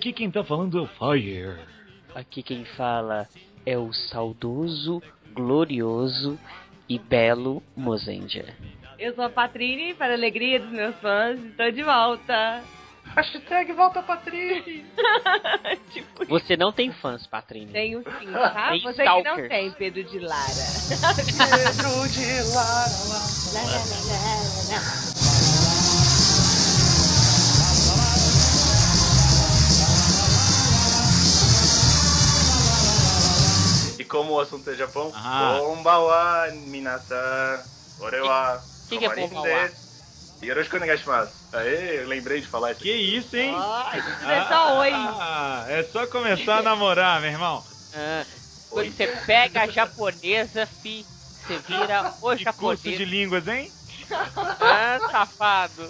aqui quem tá falando é o Fire. Aqui quem fala é o saudoso, glorioso e belo Mozendia. Eu sou a Patrine, para a alegria dos meus fãs, estou de volta. Hashtag volta Patrine. tipo, Você não tem fãs, Patrine. tenho sim, tá? Tem Você que não tem, Pedro de Lara. Pedro de Lara. Lá, lá, lá, lá, lá. Como o assunto é Japão, Ah. Konbawa minasan, ore wa Que que é desu. Yoroshiku onegaishimasu. Aê, eu lembrei de falar isso. Que isso, hein? Tudo é só oi. Ah, é só começar a namorar, meu irmão. Ah, quando você pega a japonesa, fi, você vira o Que curso de japonês. línguas, hein? Ah, safado.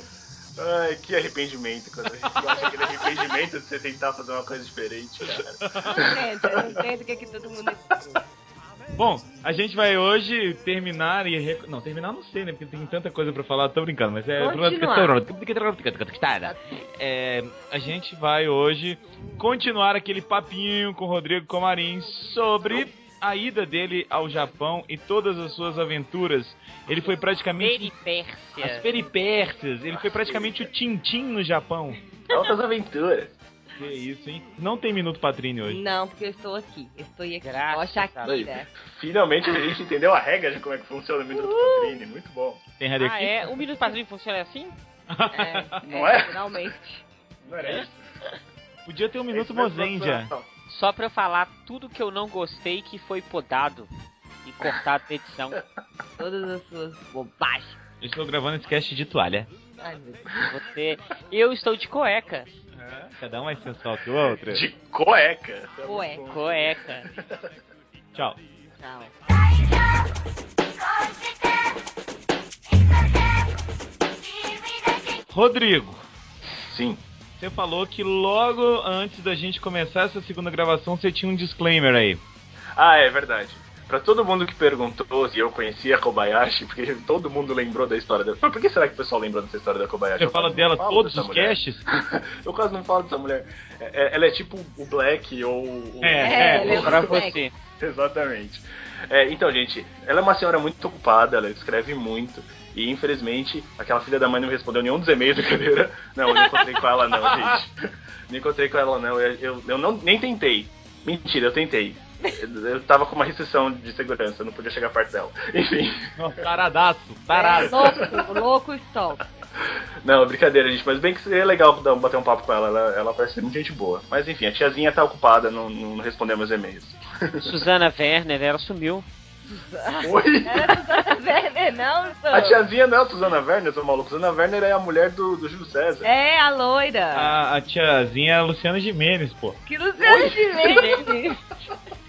Ai, que arrependimento. Quando a gente acha aquele arrependimento de você tentar fazer uma coisa diferente, cara. Não entendo, eu não entendo o que, é que todo mundo escuta. Bom, a gente vai hoje terminar e. rec- Não, terminar não sei, né? Porque tem tanta coisa pra falar, tô brincando, mas é. É, a gente vai hoje continuar aquele papinho com o Rodrigo Comarim sobre a ida dele ao Japão e todas as suas aventuras. Ele foi praticamente. As Peripécia. peripécias. Ele foi praticamente o Tintim no Japão. Altas aventuras. Que isso, hein? Não tem minuto Patrine hoje. Não, porque eu estou aqui. Eu estou aqui. Graças Ó, a Shakira. Finalmente a gente entendeu a regra de como é que funciona o Minuto Patrine. Muito bom. Tem Ah, aqui? é? O Minuto Padrinho funciona assim? É, Não é? Finalmente. Não era isso? Podia ter um minuto Esse mesmo Mozendia. Só pra eu falar tudo que eu não gostei que foi podado e cortado na edição. Todas as suas bobagens. Eu estou gravando esse cast de toalha. Ai, meu Deus. Você. Eu estou de cueca. Cada um mais sensual que o outro. De cueca. Bom. Cueca. Tchau. Tchau. Rodrigo, Sim. Você falou que logo antes da gente começar essa segunda gravação você tinha um disclaimer aí. Ah, é verdade. Pra todo mundo que perguntou se eu conhecia a Kobayashi, porque todo mundo lembrou da história dela. Mas por que será que o pessoal lembrou dessa história da Kobayashi? Você Eu fala dela todos os mulher. casts? eu quase não falo dessa mulher. É- é- ela é tipo o Black ou o. É, É, é. é Pra um moleque. você. Exatamente. É, então, gente, ela é uma senhora muito ocupada, ela escreve muito. E infelizmente, aquela filha da mãe não me respondeu nenhum dos e-mails, brincadeira. Não, eu não encontrei com ela, não, gente. Não encontrei com ela, não. Eu, eu, eu não, nem tentei. Mentira, eu tentei. Eu, tava com uma restrição de segurança, eu não podia chegar perto dela. Enfim. Nossa, taradaço, É, tarado. louco, louco stop. Não, brincadeira, gente. Mas bem que seria legal dar- bater um papo com ela. Ela, ela parece ser muito gente boa. Mas enfim, a tiazinha tá ocupada, não, não não respondeu meus e-mails. Suzana Werner, ela sumiu. Oi? Era Suzana Werner, não, A sou. tiazinha não é a Suzana Werner, seu maluco. Suzana Werner é a mulher do, do Júlio César. É, a loira. A, a tiazinha é a Luciana Gimenez, pô. Que Luciana o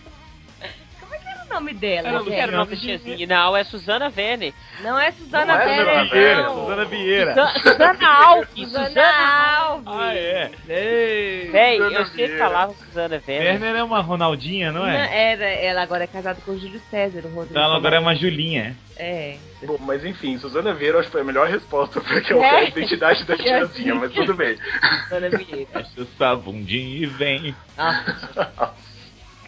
nome dela, Era Como que gente? era o nome da tiazinha? Não, é Suzana Werner. Não é Suzana Não é Suzana Vieira, não. Suzana Vieira. Suza- Suzana Alves. Suzana Suzana Alves. Ah, é. Ei. Véi, Suzana eu sempre falava Suzana Werner. Werner é uma Ronaldinha, não Não, é? Era, ela agora é casada com o Júlio César, o Rodrigo. Então ela agora é uma Julinha. É. Bom, mas enfim, Suzana Vieira eu acho que foi a melhor resposta pra que eu É. quero a identidade da tiazinha, mas tudo bem. Suzana Vieira. Essa bundinha e vem. Nossa,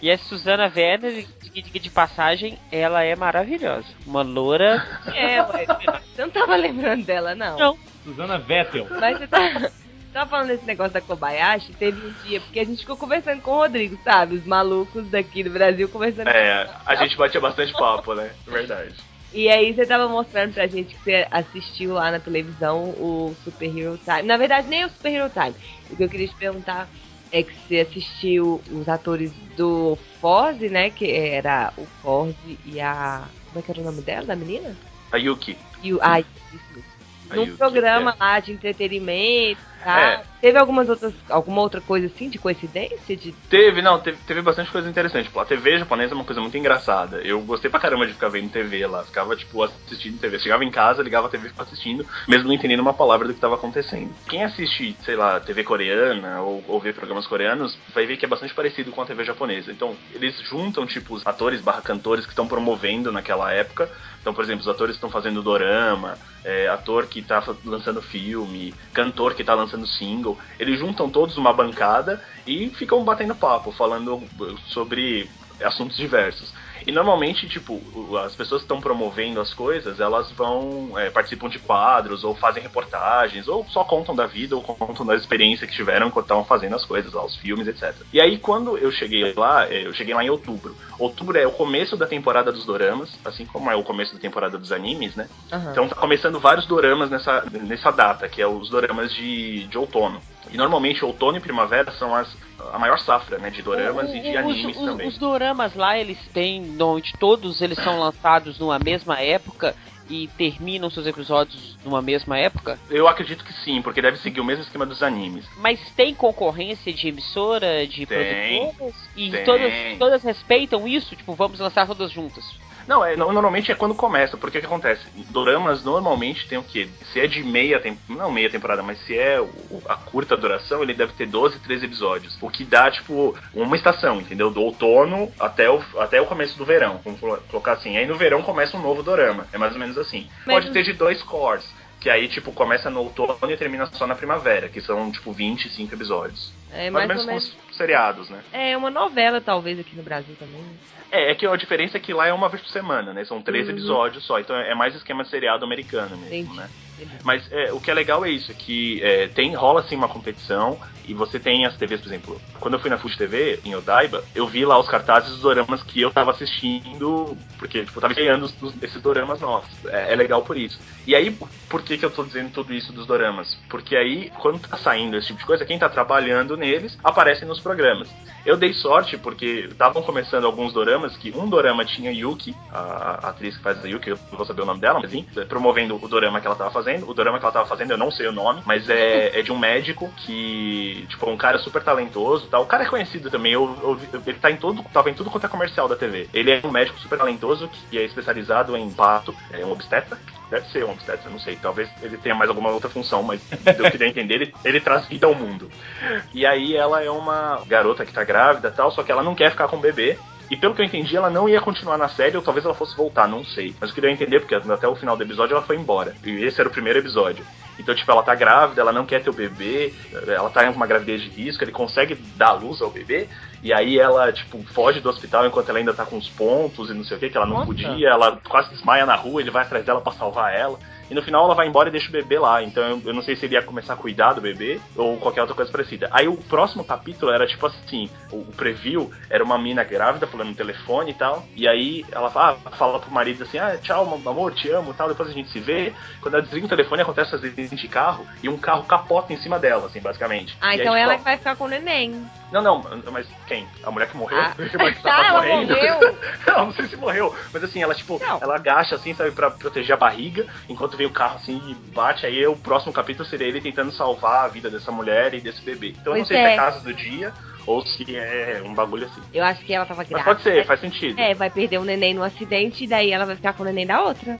E a Suzana Werner, de, de, de passagem, ela é maravilhosa. Uma loura. é, ué. Você não tava lembrando dela, não? Não. Suzana Vettel. Mas você tá, tava falando desse negócio da Kobayashi, teve um dia, porque a gente ficou conversando com o Rodrigo, sabe? Os malucos daqui do Brasil conversando É, a gente batia bastante papo, né? Verdade. E aí você tava mostrando pra gente que você assistiu lá na televisão o Super Hero Time. Na verdade, nem o Super Hero Time. O que eu queria te perguntar é que você assistiu os atores do Forze, né? Que era o Forze e a. Como é que era o nome dela, da menina? A Yuki. E. Ai, isso Num programa é. lá de entretenimento, tá? É. Teve algumas outras. Alguma outra coisa assim de coincidência? De... Teve, não, teve, teve bastante coisa interessante. Tipo, a TV japonesa é uma coisa muito engraçada. Eu gostei pra caramba de ficar vendo TV lá. Ficava, tipo, assistindo TV. Chegava em casa, ligava a TV e ficava assistindo, mesmo não entendendo uma palavra do que tava acontecendo. Quem assiste, sei lá, TV coreana ou, ou vê programas coreanos, vai ver que é bastante parecido com a TV japonesa. Então, eles juntam, tipo, os atores barra cantores que estão promovendo naquela época. Então, por exemplo, os atores estão fazendo dorama, é, ator que tá lançando filme, cantor que tá lançando lançando Eles juntam todos uma bancada e ficam batendo papo, falando sobre assuntos diversos. E normalmente, tipo, as pessoas que estão promovendo as coisas, elas vão, é, participam de quadros, ou fazem reportagens, ou só contam da vida, ou contam da experiência que tiveram enquanto estavam fazendo as coisas, lá, os filmes, etc. E aí, quando eu cheguei lá, é, eu cheguei lá em outubro. Outubro é o começo da temporada dos doramas, assim como é o começo da temporada dos animes, né? Uhum. Então tá começando vários doramas nessa, nessa data, que é os doramas de, de outono. E normalmente outono e primavera são as, a maior safra, né, de doramas o, e de animes os, também. Os doramas lá, eles têm, normalmente todos eles são lançados numa mesma época e terminam seus episódios numa mesma época? Eu acredito que sim, porque deve seguir o mesmo esquema dos animes. Mas tem concorrência de emissora, de tem, produtoras? E tem. todas, todas respeitam isso? Tipo, vamos lançar todas juntas? Não, é, normalmente é quando começa, porque o que acontece? Doramas normalmente tem o quê? Se é de meia temporada, não meia temporada, mas se é a curta duração, ele deve ter 12, 13 episódios. O que dá, tipo, uma estação, entendeu? Do outono até o, até o começo do verão, vamos colocar assim. Aí no verão começa um novo dorama, é mais ou menos assim. Mas... Pode ter de dois cores que aí, tipo, começa no outono e termina só na primavera, que são, tipo, 25 episódios. É, mais, mais ou menos como os seriados, né? É, uma novela, talvez, aqui no Brasil também. Né? É, é que a diferença é que lá é uma vez por semana, né? São três uhum. episódios só, então é mais esquema de seriado americano mesmo, Entendi. né? Mas é, o que é legal é isso, é que é, tem, rola assim uma competição e você tem as TVs, por exemplo. Quando eu fui na Fuji TV, em Odaiba, eu vi lá os cartazes dos doramas que eu tava assistindo, porque tipo, eu tava ganhando esses doramas novos. É, é, legal por isso. E aí, por que, que eu tô dizendo tudo isso dos doramas? Porque aí, quando tá saindo esse tipo de coisa, quem tá trabalhando neles aparece nos programas. Eu dei sorte porque estavam começando alguns doramas que um dorama tinha Yuki, a, a, atriz que faz a Yuki, eu não vou saber o nome dela, mas enfim, promovendo o dorama que ela tava fazendo. O dorama que ela tava fazendo, eu não sei o nome, mas é, é de um médico que, tipo, um cara super talentoso tal. O cara é conhecido também, eu, eu, ele tá em todo, tava em tudo quanto é comercial da TV. Ele é um médico super talentoso que é especializado em parto, é um obstetra. Deve ser um obstetra, não sei. Talvez ele tenha mais alguma outra função, mas eu queria entender, ele, ele traz vida ao mundo. E aí ela é uma garota que tá grávida tal, só que ela não quer ficar com o bebê. E pelo que eu entendi, ela não ia continuar na série, ou talvez ela fosse voltar, não sei. Mas eu queria entender, porque até o final do episódio ela foi embora. E esse era o primeiro episódio. Então, tipo, ela tá grávida, ela não quer ter o bebê, ela tá em uma gravidez de risco, ele consegue dar luz ao bebê, e aí ela, tipo, foge do hospital enquanto ela ainda tá com os pontos e não sei o que, que ela não Nossa. podia, ela quase desmaia na rua, ele vai atrás dela para salvar ela. E no final ela vai embora e deixa o bebê lá. Então eu, eu, não sei se ele ia começar a cuidar do bebê ou qualquer outra coisa parecida. Aí o próximo capítulo era tipo assim: o, o preview era uma mina grávida falando no telefone e tal. E aí ela fala, ah, fala pro marido assim: ah, tchau, amor, te amo tal. Depois a gente se vê. Quando ela desliga o telefone, acontece acidente de carro e um carro capota em cima dela, assim, basicamente. Ah, e então aí, ela tipo, vai ficar com o neném. Não, não, mas quem? A mulher que morreu? Ah. que tá, ela morreu? não, não sei se morreu. Mas assim, ela tipo, não. ela agacha assim, sabe, pra proteger a barriga, enquanto vem o carro assim e bate. Aí o próximo capítulo seria ele tentando salvar a vida dessa mulher e desse bebê. Então eu não sei é. se é casa do dia ou se é um bagulho assim. Eu acho que ela tava grávida. Mas pode ser, faz sentido. É, vai perder um neném no acidente e daí ela vai ficar com o neném da outra.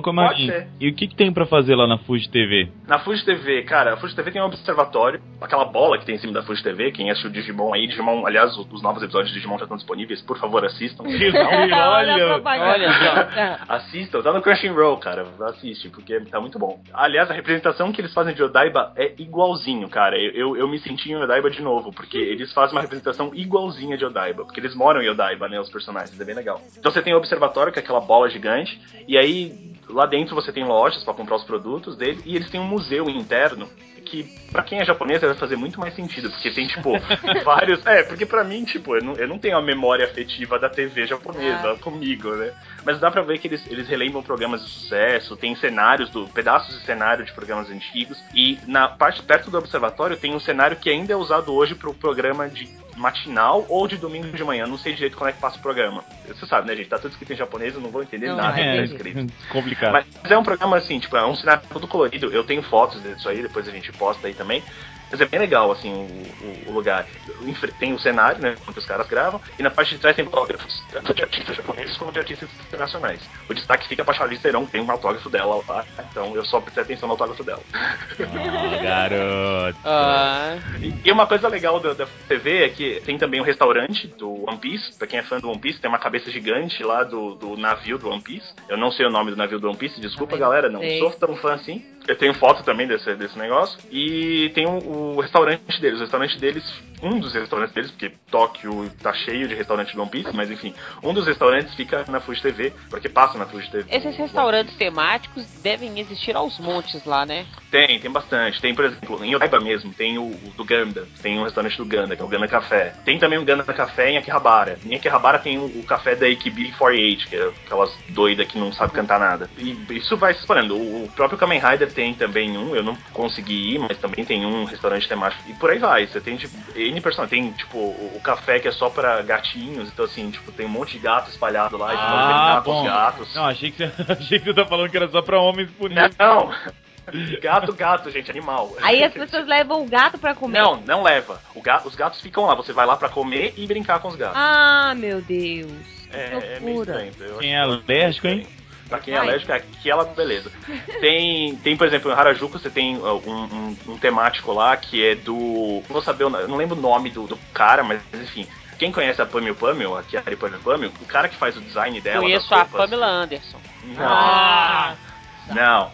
Ô, Comarinho, e o que, que tem para fazer lá na Fuji TV? Na Fuji TV, cara, a Fuji TV tem um observatório, aquela bola que tem em cima da Fuji TV, quem assistiu Digimon aí, Digimon, aliás, os novos episódios de Digimon já estão disponíveis, por favor, assistam. olha, olha só. assistam, tá no Crunchyroll, cara, assiste, porque tá muito bom. Aliás, a representação que eles fazem de Odaiba é igualzinho, cara, eu, eu, eu me senti em Odaiba de novo, porque eles fazem uma representação igualzinha de Odaiba, porque eles moram em Odaiba, né, os personagens, é bem legal. Então você tem o observatório, que é aquela bola gigante, e aí lá dentro você tem lojas para comprar os produtos dele e eles têm um museu interno que para quem é japonês deve fazer muito mais sentido, porque tem tipo vários, é, porque para mim, tipo, eu não, eu não tenho a memória afetiva da TV japonesa ah. comigo, né? Mas dá para ver que eles, eles relembram programas de sucesso, tem cenários do pedaços de cenário de programas antigos e na parte perto do observatório tem um cenário que ainda é usado hoje pro programa de matinal ou de domingo de manhã. Não sei direito como é que passa o programa. Você sabe, né, gente? Tá tudo escrito em japonês, eu não vou entender não, nada é, que tá escrito. Complicado. Mas é um programa assim, tipo, é um cenário todo colorido. Eu tenho fotos disso aí, depois a gente posta aí também. Mas é bem legal, assim, o, o, o lugar. Tem o cenário, né, onde os caras gravam, e na parte de trás tem autógrafos, tanto de artistas japoneses como de artistas internacionais. O destaque fica pra Charlize Theron, que tem um autógrafo dela lá, então eu só prestei atenção no autógrafo dela. Oh, garoto. Ah, E uma coisa legal da, da TV é que tem também um restaurante do One Piece. Pra quem é fã do One Piece, tem uma cabeça gigante lá do, do navio do One Piece. Eu não sei o nome do navio do One Piece, desculpa, Também galera, não sei. sou tão fã assim. Eu tenho foto também desse, desse negócio. E tem o, o restaurante deles. O restaurante deles, um dos restaurantes deles, porque Tóquio tá cheio de restaurante do One Piece, mas enfim, um dos restaurantes fica na Fuji TV, porque passa na Fuji TV. esses restaurantes temáticos devem existir aos montes lá, né? Tem, tem bastante. Tem, por exemplo, em Odaiba mesmo, tem o, o do Ganda. Tem um restaurante do Ganda, que é o Ganda Café. Tem também o Ganda Café em Akihabara. Em Akihabara tem o, o café da AKB 48, que é aquelas doidas que não sabe cantar nada. E isso vai se espalhando. O, o próprio Kamen Rider tem também um, eu não consegui ir, mas também tem um restaurante temático. E por aí vai. Você tem, tipo, N personagens. Tem, tipo, o, o café que é só pra gatinhos. Então, assim, tipo, tem um monte de gato espalhado lá. E Ah, brincar com bom. os gatos. Não, achei que, você, achei que você tá falando que era só pra homens bonitos. Não! Gato, gato, gente, animal. Aí as pessoas levam o gato pra comer. Não, não leva. O ga- os gatos ficam lá. Você vai lá pra comer e brincar com os gatos. Ah, meu Deus. é, que é meio loucura. estranho. Quem acho é alérgico, hein? Pra quem é Ai. alérgico, é aquela beleza. Tem, tem, por exemplo, em Harajuku você tem uh, um, um- um temático lá que é do. Não vou saber, não lembro o nome do, do cara, mas enfim. Quem conhece a Pamil Pamil, a Kiari Pamil Pamil, o cara que faz o design dela. Conheço a Pamela Anderson. Não. Ah. Não.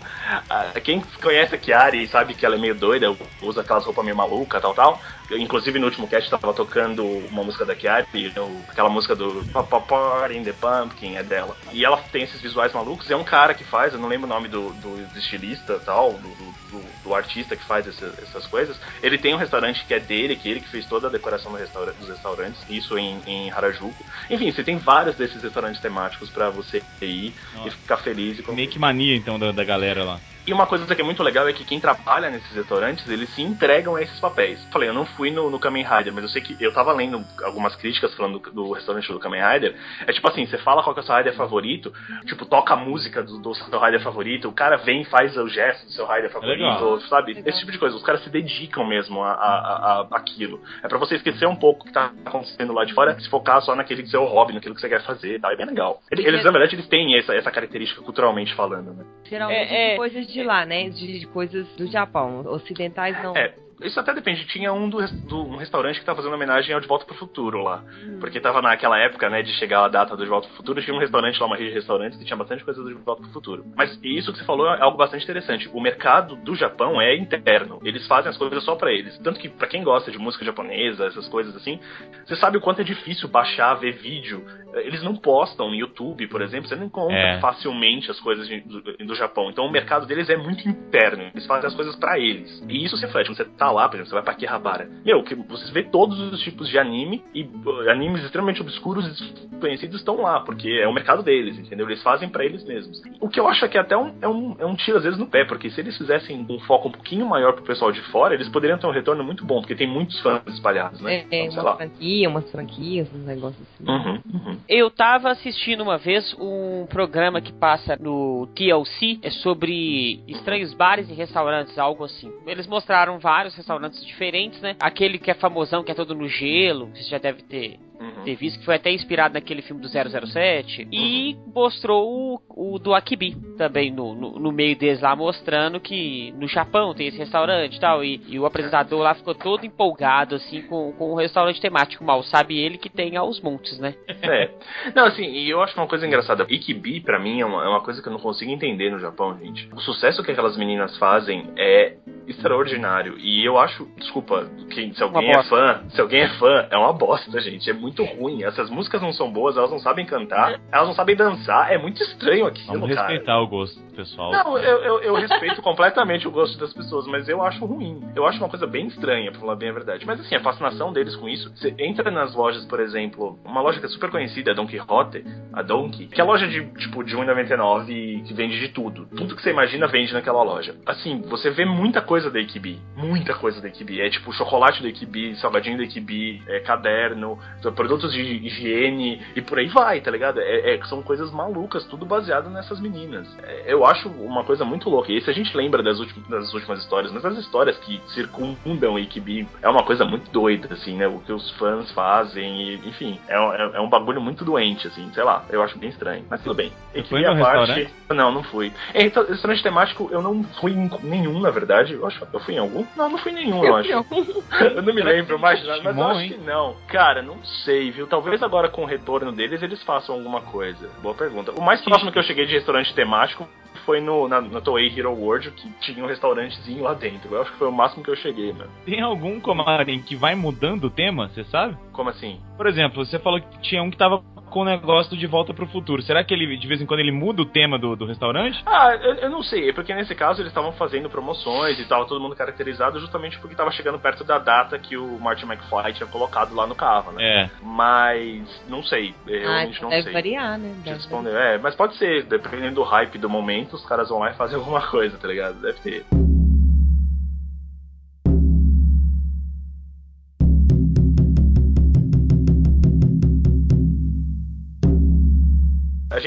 Ah, quem conhece a Kiari e sabe que ela é meio doida, usa aquelas roupas meio maluca tal, tal. Eu, inclusive no último cast tava tocando uma música da Kiari, o- aquela música do Party in the Pumpkin é dela. E ela tem esses visuais malucos, e é um cara que faz, eu não lembro o nome do, do, estilista tal, do, do, do- artista que faz essa- essas coisas. Ele tem um restaurante que é dele, que ele que fez toda a decoração do restaura- dos restaurantes, isso em, em Harajuku. Enfim, você tem vários desses restaurantes temáticos pra você ir Nossa. e ficar feliz e que mania, então, da, da galera lá. E uma coisa que é muito legal é que quem trabalha nesses restaurantes, eles se entregam a esses papéis. Falei, eu não fui no, no Kamen Rider, mas eu sei que eu tava lendo algumas críticas falando do, do restaurante do Kamen Rider. É tipo assim, você fala qual que é o seu Rider favorito, tipo, toca a música do, do seu Rider favorito, o cara vem e faz o gesto do seu Rider favorito, Legal. sabe? Legal. Esse tipo de coisa. Os caras se dedicam mesmo a, a, a, a aquilo. É pra você esquecer um pouco o que tá acontecendo lá de fora, se focar só naquele que seu hobby, naquilo que você quer fazer e tal. É bem legal. Eles, na verdade, eles têm essa, essa característica culturalmente falando, né? Geralmente É, é. coisas de lá, né? De, de coisas do Japão. Ocidentais não. É, isso até depende. Tinha um, do, do- um restaurante que tava fazendo homenagem ao De Volta pro Futuro lá. Hum. Porque tava naquela época, né, de chegar a data do De Volta pro Futuro, tinha um restaurante lá, uma rede de restaurantes que tinha bastante coisa do De Volta pro Futuro. Mas isso que você falou é algo bastante interessante. O mercado do Japão é interno. Eles fazem as coisas só pra eles. Tanto que pra quem gosta de música japonesa, essas coisas assim, você sabe o quanto é difícil baixar, ver vídeo. Eles não postam no YouTube, por exemplo, você não encontra É. facilmente as coisas de- do, do Japão. Então o mercado deles é muito interno. Eles fazem as coisas pra eles. E isso se reflete. Quando você tá lá, por exemplo, você vai pra Akihabara. Meu, que você vê todos os tipos de anime e uh, animes extremamente obscuros e desconhecidos estão lá, porque é o mercado deles, entendeu? Eles fazem pra eles mesmos. O que eu acho é que até um, é, um, é um tiro às vezes no pé, porque se eles fizessem um foco um pouquinho maior pro pessoal de fora, eles poderiam ter um retorno muito bom, porque tem muitos fãs espalhados, né? É, é Então, sei uma lá. franquia, umas franquias, uns negócios assim. Uhum, uhum. Eu tava assistindo uma vez um programa que passa no TLC, é sobre estranhos bares e restaurantes, algo assim. Eles mostraram vários restaurantes diferentes, né? Aquele que é famosão, que é todo no gelo, você já deve ter, Uhum. ter visto, que foi até inspirado naquele filme do 007. E mostrou o, o do Akibi também no, no, no meio deles lá, mostrando que no Japão tem esse restaurante e tal. E, e o apresentador lá ficou todo empolgado, assim, com, com o restaurante temático. Mal sabe ele que tem aos montes, né? É. Não, assim, e eu acho uma coisa engraçada. Ikibi, pra mim, é uma, é uma coisa que eu não consigo entender no Japão, gente. O sucesso que aquelas meninas fazem é extraordinário. E eu acho, desculpa, que se alguém é fã, se alguém é fã, é uma bosta, gente. É muito ruim. Essas músicas não são boas, elas não sabem cantar, elas não sabem dançar. É muito estranho aquilo, Vamos cara. respeitar o gosto pessoal. Não, eu, eu, eu respeito completamente o gosto das pessoas, mas eu acho ruim. Eu acho uma coisa bem estranha, pra falar bem a verdade. Mas assim, a fascinação deles com isso. Você entra nas lojas, por exemplo, uma loja que é super conhecida, a Don Quixote, a Donkey, que é loja de tipo de 1,99 e que vende de tudo. Tudo que você imagina vende naquela loja. Assim, você vê muita coisa coisa da Equibi. Muita coisa da Equibi. É tipo chocolate da Equibi, salgadinho da Equibi, é, caderno, produtos de higiene e por aí vai, tá ligado? É, é são coisas malucas, tudo baseado nessas meninas. É, eu acho uma coisa muito louca. E se a gente lembra das últimas, das últimas histórias, mas as histórias que circundam a Equibi é uma coisa muito doida, assim, né? O que os fãs fazem, e, enfim, é, é, é um bagulho muito doente, assim, sei lá, eu acho bem estranho. Mas tudo bem. foi no parte. Não, não fui. É, então, restaurante temático eu não fui em nenhum, na verdade. Eu acho eu fui em algum? Não, não fui em nenhum, eu, eu acho. eu não me lembro mais, mas eu acho que não. Cara, não sei, viu? Talvez agora com o retorno deles eles façam alguma coisa. Boa pergunta. O mais próximo que eu cheguei de restaurante temático foi no, na, na Toei Hero World, que tinha um restaurantezinho lá dentro. Eu acho que foi o máximo que eu cheguei, mano. Tem algum, Comarin, que vai mudando o tema, você sabe? Como assim? Por exemplo, você falou que tinha um que tava com o negócio do De Volta pro Futuro. Será que ele, de vez em quando, ele muda o tema do, do restaurante? Ah, eu, eu não sei. É porque nesse caso eles estavam fazendo promoções e tava todo mundo caracterizado justamente porque tava chegando perto da data que o Martin McFly tinha colocado lá no carro, né? É. Mas, não sei. Eu ah, realmente não deve sei. variar, né? Deve responder. É, mas pode ser. Dependendo do hype do momento, os caras vão lá e fazem alguma coisa, tá ligado? Deve ter.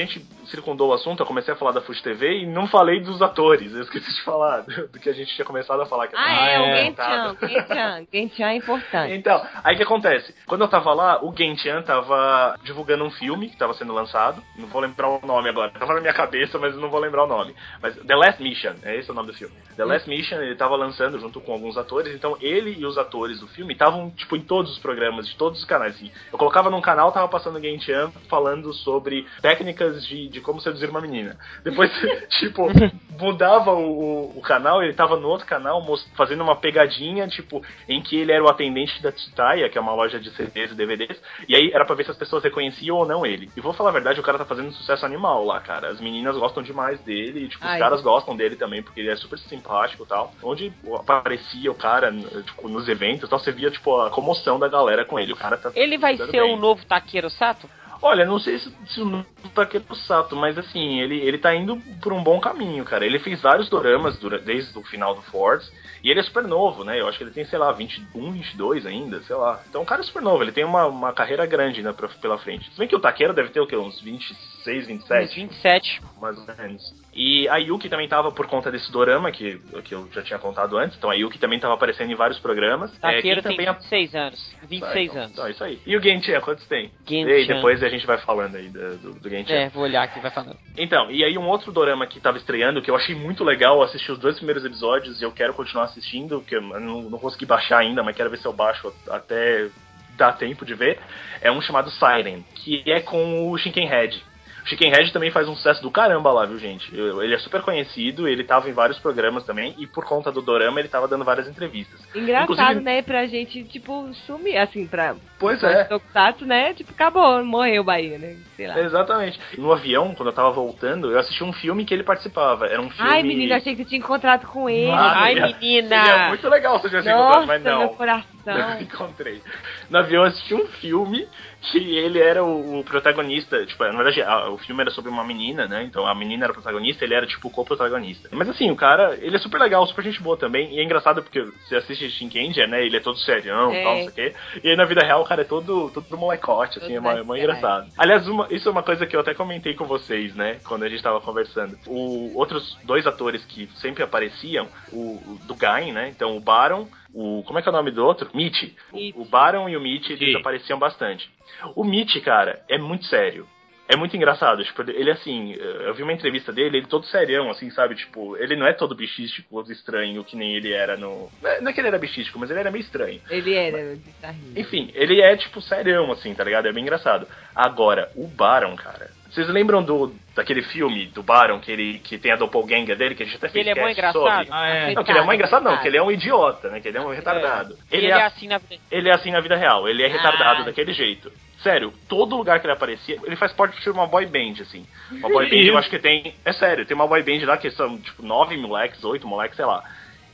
Gente circundou o assunto, eu comecei a falar da Fuji TV e não falei dos atores. Eu esqueci de falar do que a gente tinha começado a falar. Que ah, é, o Gentian. Gentian. Gentian é importante. Então, aí o que acontece? Quando eu tava lá, o Gentian tava divulgando um filme que tava sendo lançado. Não vou lembrar o nome agora. Tava na minha cabeça, mas não vou lembrar o nome. Mas The Last Mission, é esse o nome do filme. The Last Mission, ele tava lançando junto com alguns atores. Então, ele e os atores do filme estavam, tipo, em todos os programas, de todos os canais. Assim. Eu colocava num canal, tava passando o Gentian falando sobre técnicas de, de como seduzir uma menina. Depois, tipo, mudava o, o canal, ele tava no outro canal fazendo uma pegadinha, tipo, em que ele era o atendente da Tsutaya, que é uma loja de CDs e DVDs, e aí era pra ver se as pessoas reconheciam ou não ele. E vou falar a verdade, o cara tá fazendo um sucesso animal lá, cara. As meninas gostam demais dele, e, tipo, Ai. os caras gostam dele também, porque ele é super simpático e tal. Onde aparecia o cara, tipo, nos eventos tal, você via, tipo, a comoção da galera com ele. O cara tá. Ele vai ser bem. o novo Takeru Sato? Olha, não sei se, se o Takeru Sato, mas assim, ele, ele tá indo por um bom caminho, cara. Ele fez vários doramas desde o final do Force, e ele é super novo, né? Eu acho que ele tem, sei lá, 21, 22 ainda, sei lá. Então o cara é super novo, ele tem uma, uma carreira grande né, pela frente. Se bem que o Takeru deve ter o quê? Uns 26, 27? Uns 27. Mais ou menos. E a Yuki também tava por conta desse dorama, que, que eu já tinha contado antes. Então a Yuki também tava aparecendo em vários programas. Takeru é, tem 26 a... anos. 26 então, anos. Então, é isso aí. E o Gentian, quantos tem? Gentian. E aí, depois a gente vai falando aí do, do. É, vou olhar aqui e vai falando. Então, e aí um outro dorama que tava estreando, que eu achei muito legal, eu assisti os dois primeiros episódios e eu quero continuar assistindo, que eu não, não consegui baixar ainda, mas quero ver se eu baixo até dar tempo de ver, é um chamado Siren, que é com o Shinkenhead. Chicken Head também faz um sucesso do caramba lá, viu, gente? Ele é super conhecido, ele tava em vários programas também, e por conta do Dorama ele tava dando várias entrevistas. Engraçado, Inclusive... né? Pra gente, tipo, sumir, assim, pra. Pois é. Tokusatsu, né? Tipo, acabou, morreu o Bahia, né? Sei lá. Exatamente. No avião, quando eu tava voltando, eu assisti um filme que ele participava. Era um filme. Ai, menina, achei que você tinha encontrado com ele. Ai, menina! Seria muito legal se eu tivesse encontrado, mas não. Meu coração. Não encontrei. No avião eu assisti um filme que ele era o, o protagonista. Tipo, na verdade, a, o filme era sobre uma menina, né? Então a menina era o protagonista, ele era tipo o co-protagonista. Mas assim, o cara, ele é super legal, super gente boa também. E é engraçado porque você assiste Shinkendia, né? Ele é todo serião e é. tal, não sei o quê. E aí na vida real o cara é todo, todo molecote, assim, é, é, é engraçado. Aliás, uma, isso é uma coisa que eu até comentei com vocês, né? Quando a gente tava conversando. O, outros dois atores que sempre apareciam, o, o do Gain, né? Então o Baron o. Como é que é o nome do outro? Mitch. O, o Baron e o Mitch, eles apareciam bastante. O Mitch, cara, é muito sério. É muito engraçado, tipo, ele assim, eu vi uma entrevista dele, ele todo serião, assim, sabe? Tipo, ele não é todo bichístico, estranho, que nem ele era no. Não é que ele era bichístico, mas ele era meio estranho. Ele era, tá Enfim, ele é, tipo, serião, assim, tá ligado? É bem engraçado. Agora, o Baron, cara, vocês lembram do daquele filme do Baron que ele que tem a doppelganger dele que a gente até fez Ele é muito engraçado. Ah, é. Não, que ele é muito engraçado não, que ele é um idiota, né? Que ele é um retardado. É. Ele, ele, é, é assim na vida. Ele é assim na vida real. Ele é ah. retardado daquele jeito. Sério, todo lugar que ele aparecia, ele faz parte de uma boy band, assim. Uma boy band, eu acho que tem. É sério, tem uma boy band lá que são, tipo, nove moleques, oito moleques, sei lá.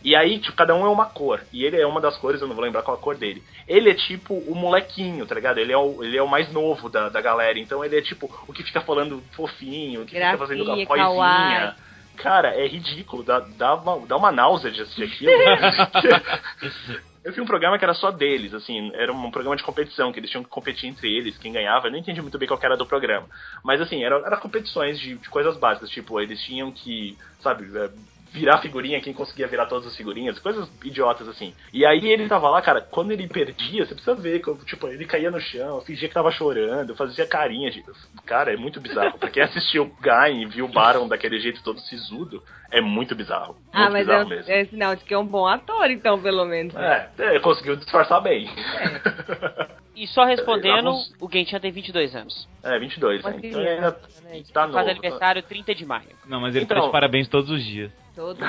E aí, tipo, cada um é uma cor. E ele é uma das cores, eu não vou lembrar qual a cor dele. Ele é tipo o molequinho, tá ligado? Ele é o, ele é o mais novo da, da galera. Então ele é tipo o que fica falando fofinho, o que Gracinha, fica fazendo a poesinha. Cara, é ridículo, dá, dá, uma, dá uma náusea de assistir aquilo. Eu vi um programa que era só deles, assim, era um programa de competição, que eles tinham que competir entre eles, quem ganhava, eu não entendi muito bem qual era do programa. Mas assim, eram era competições de, de, coisas básicas, tipo, eles tinham que, sabe, é, virar figurinha, quem conseguia virar todas as figurinhas, coisas idiotas assim. E aí ele tava lá, cara, quando ele perdia, você precisa ver, tipo, ele caía no chão, fingia que tava chorando, fazia carinha. Cara, é muito bizarro. Pra quem assistiu o Guy e viu o Baron daquele jeito todo sisudo, é muito bizarro. Muito ah, mas bizarro é, mesmo. é sinal de que é um bom ator, então, pelo menos. É, ele conseguiu disfarçar bem. É. E só respondendo, Vamos... o Genshin tem 22 anos. É, 22, né? Então ele ainda né? tá novo. Faz aniversário 30 de maio. Não, mas ele então... tá de parabéns todos os dias. Todos.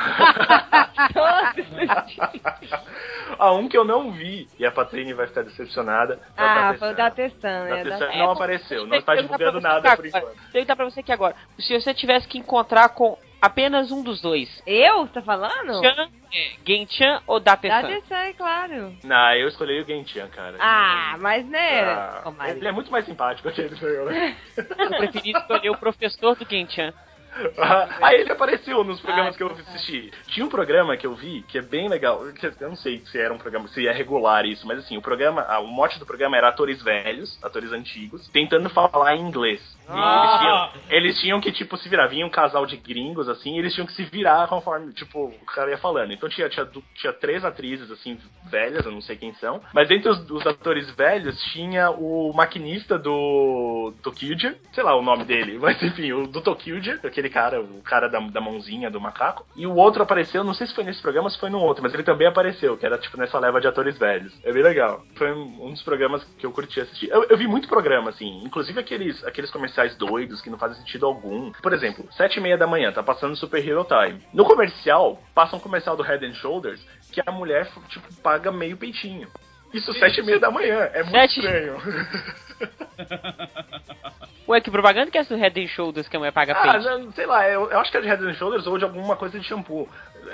ah, um que eu não vi, e a Patrine vai ficar decepcionada. Ah, foi o da Tessan, né? Da não apareceu, não está divulgando nada por enquanto. Vou perguntar pra você aqui agora. Se você tivesse que encontrar com apenas um dos dois. Eu? Tá falando? Chan, é, Gentian ou Datesan? Datesan, é claro. Não, eu escolhi o Gentian, cara. Ah, mas né... Ah, ele é muito mais simpático que ele, né? eu preferi escolher o professor do Gentian. Aí ele apareceu nos programas que eu assisti. Tinha um programa que eu vi que é bem legal. Eu não sei se era um programa, se é regular isso, mas assim, o programa, o mote do programa era atores velhos, atores antigos, tentando falar em inglês. Ah. Eles, tinham, eles, tinham, que, tipo, se virar. Vinha um casal de gringos, assim, e eles tinham que se virar conforme, tipo, o cara ia falando. Então tinha, tinha, tinha três atrizes, assim, velhas, eu não sei quem são. Mas entre os, os atores velhos tinha o maquinista do Tokyo, sei lá o nome dele, mas enfim, o do Tokyo, aquele cara, o cara da, da mãozinha do macaco. E o outro apareceu, não sei se foi nesse programa ou se foi no outro, mas ele também apareceu, que era tipo nessa leva de atores velhos. É bem legal. Foi um dos programas que eu curti assistir. Eu, eu vi muito programa, assim, inclusive aqueles, aqueles comerciais doidos que não fazem sentido algum. Por exemplo, sete e meia da manhã, tá passando Super Hero Time. No comercial, passa um comercial do Head and Shoulders que a mulher, tipo, paga meio peitinho. Isso sete e meia da manhã. É muito Sete... estranho. Ué, que propaganda que é essa do Head and Shoulders que a mulher paga ah, não, sei lá, eu, eu, acho que é de Head and Shoulders ou de alguma coisa de shampoo.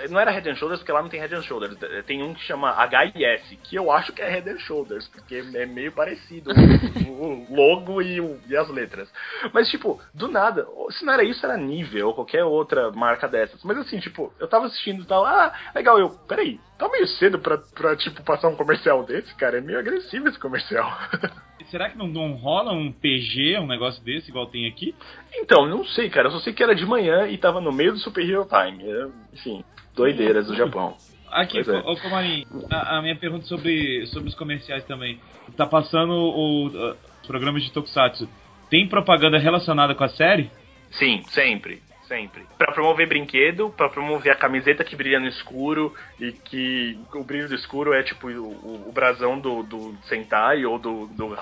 Não era Head and Shoulders, porque lá não tem Head and Shoulders. Tem um que chama HIS, que eu acho que é Head and Shoulders, porque é meio parecido o, o logo e, o, e, as letras. Mas, tipo, do nada, se não era isso, era nível ou qualquer outra marca dessas. Mas assim, tipo, eu tava assistindo e tal, ah, legal, eu, peraí, tá meio cedo pra, pra, tipo, passar um comercial desse, cara? É meio agressivo esse comercial. Será que não, não rola um PG, um negócio desse, igual tem aqui? Então, não sei, cara. Eu só sei que era de manhã e tava no meio do Super Hero Time. É, enfim, doideiras do Japão. Aqui, é. ô, Comarim, a, a, minha pergunta sobre, sobre os comerciais também. Tá passando o, os programas de Tokusatsu. Tem propaganda relacionada com a série? Sim, sempre sempre. Para promover brinquedo, para promover a camiseta que brilha no escuro e que o brilho do escuro é tipo o, o brasão do, do Sentai ou do, do.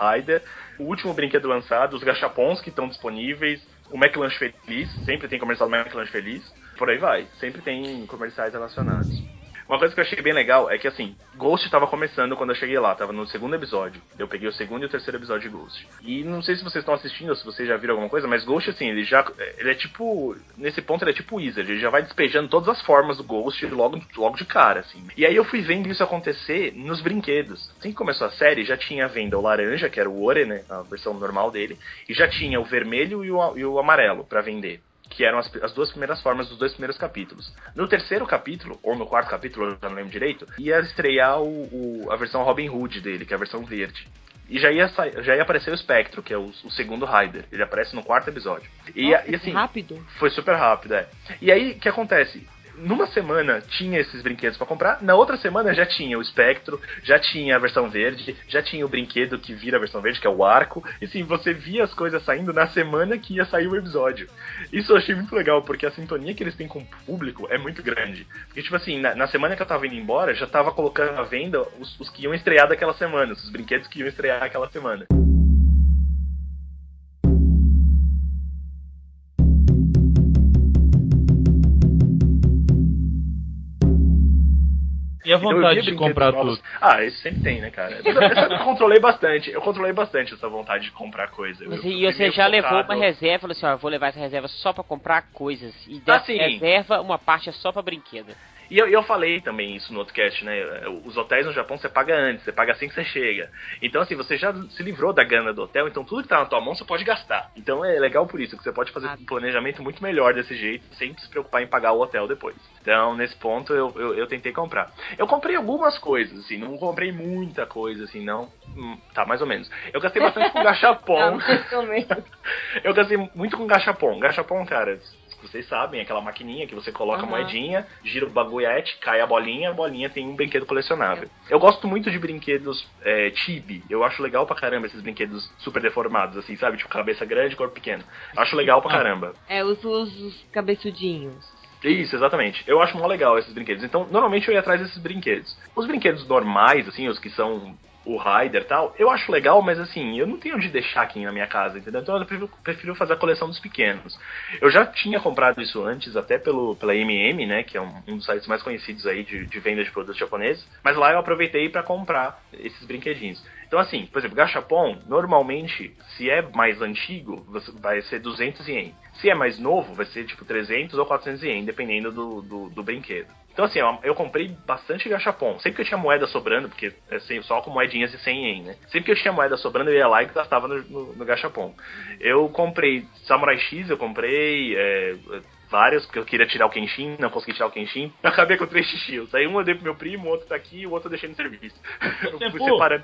O último brinquedo lançado, os gachapons que estão disponíveis, o McLanche Feliz, sempre tem comercial do McLanche Feliz, por aí vai, sempre tem comerciais relacionados. Uma coisa que eu achei bem legal é que, assim, Ghost estava começando quando eu cheguei lá, tava no segundo episódio. Eu peguei o segundo e o terceiro episódio de Ghost. E não sei se vocês estão assistindo ou se vocês já viram alguma coisa, mas Ghost, assim, ele já. Ele é tipo. Nesse ponto, ele é tipo Wizard. Ele já vai despejando todas as formas do Ghost logo, logo de cara, assim. E aí eu fui vendo isso acontecer nos brinquedos. Assim que começou a série, já tinha a venda o laranja, que era o Ore, né? A versão normal dele. E já tinha o vermelho e o, e o amarelo para vender que eram as, as, duas primeiras formas dos dois primeiros capítulos. No terceiro capítulo, ou no quarto capítulo, eu já não lembro direito, ia estrear o, o, a versão Robin Hood dele, que é a versão verde. E já ia, já ia aparecer o Spectro, que é o, o segundo Rider. Ele aparece no quarto episódio. E, Nossa, e assim. Rápido. Foi super rápido, é. E aí, o que acontece? Numa semana tinha esses brinquedos para comprar, na outra semana já tinha o espectro, já tinha a versão verde, já tinha o brinquedo que vira a versão verde, que é o arco. E sim, você via as coisas saindo na semana que ia sair o episódio. Isso eu achei muito legal, porque a sintonia que eles têm com o público é muito grande. Porque, tipo assim, na, na semana que eu tava indo embora, já tava colocando à venda os, os que iam estrear daquela semana, os brinquedos que iam estrear aquela semana. E E a vontade de comprar novos. tudo? Ah, isso sempre tem, né, cara? Eu, eu controlei bastante, eu controlei bastante essa vontade de comprar coisa. Mas, Eu- e eu você já levou uma reserva, falou assim, ó, eu vou levar essa reserva só pra comprar coisas. E Ah, dessa sim. reserva, uma parte é só pra brinquedo. E eu, eu falei também isso no outro cast, né? Os hotéis no Japão você paga antes, você paga assim que você chega. Então, assim, você já se livrou da grana do hotel, então tudo que tá na tua mão você pode gastar. Então é legal por isso, que você pode fazer Ah. um planejamento muito melhor desse jeito, sem se preocupar em pagar o hotel depois. Então, nesse ponto, eu, eu, eu tentei comprar. Eu comprei algumas coisas, assim, não comprei muita coisa, assim, não. Hum, Tá, mais ou menos. Eu gastei bastante com gachapon. menos. Eu gastei muito com gachapon. Gachapon, cara, vocês sabem, é aquela maquininha que você coloca a Aham. moedinha, gira o baguete, cai a bolinha, a bolinha tem um brinquedo colecionável. Eu gosto muito de brinquedos é, chibi. Eu acho legal pra caramba esses brinquedos super deformados, assim, sabe? Tipo, cabeça grande, corpo pequeno. Acho legal pra Ah. caramba. É, os, os, os cabeçudinhos. Isso, exatamente. Eu acho mó legal esses brinquedos. Então, normalmente eu ia atrás desses brinquedos. Os brinquedos normais, assim, os que são o Rider e tal, eu acho legal, mas assim, eu não tenho onde deixar aqui na minha casa, entendeu? Então eu prefiro, prefiro fazer a coleção dos pequenos. Eu já tinha comprado isso antes, até pelo, pela MM, né, que é um, um dos sites mais conhecidos aí de, de venda de produtos japoneses, mas lá eu aproveitei para comprar esses brinquedinhos. Então assim, por exemplo, gachapon, normalmente, se é mais antigo, vai ser 200 ien. Se é mais novo, vai ser tipo 300 ou 400 ien, dependendo do, do, do brinquedo. Então assim, ó, eu comprei bastante gachapon. Sempre que eu tinha moeda sobrando, porque é assim, só com moedinhas de 100 ien, né? Sempre que eu tinha moeda sobrando, eu ia lá e gastava no, no, no gachapon. Eu comprei Samurai X, eu comprei é, vários, porque eu queria tirar o Kenshin, não consegui tirar o Kenshin. Eu acabei com três Shields. Aí um eu dei pro meu primo, o outro tá aqui e o outro eu deixei no serviço. Eu fui Senpu. separando,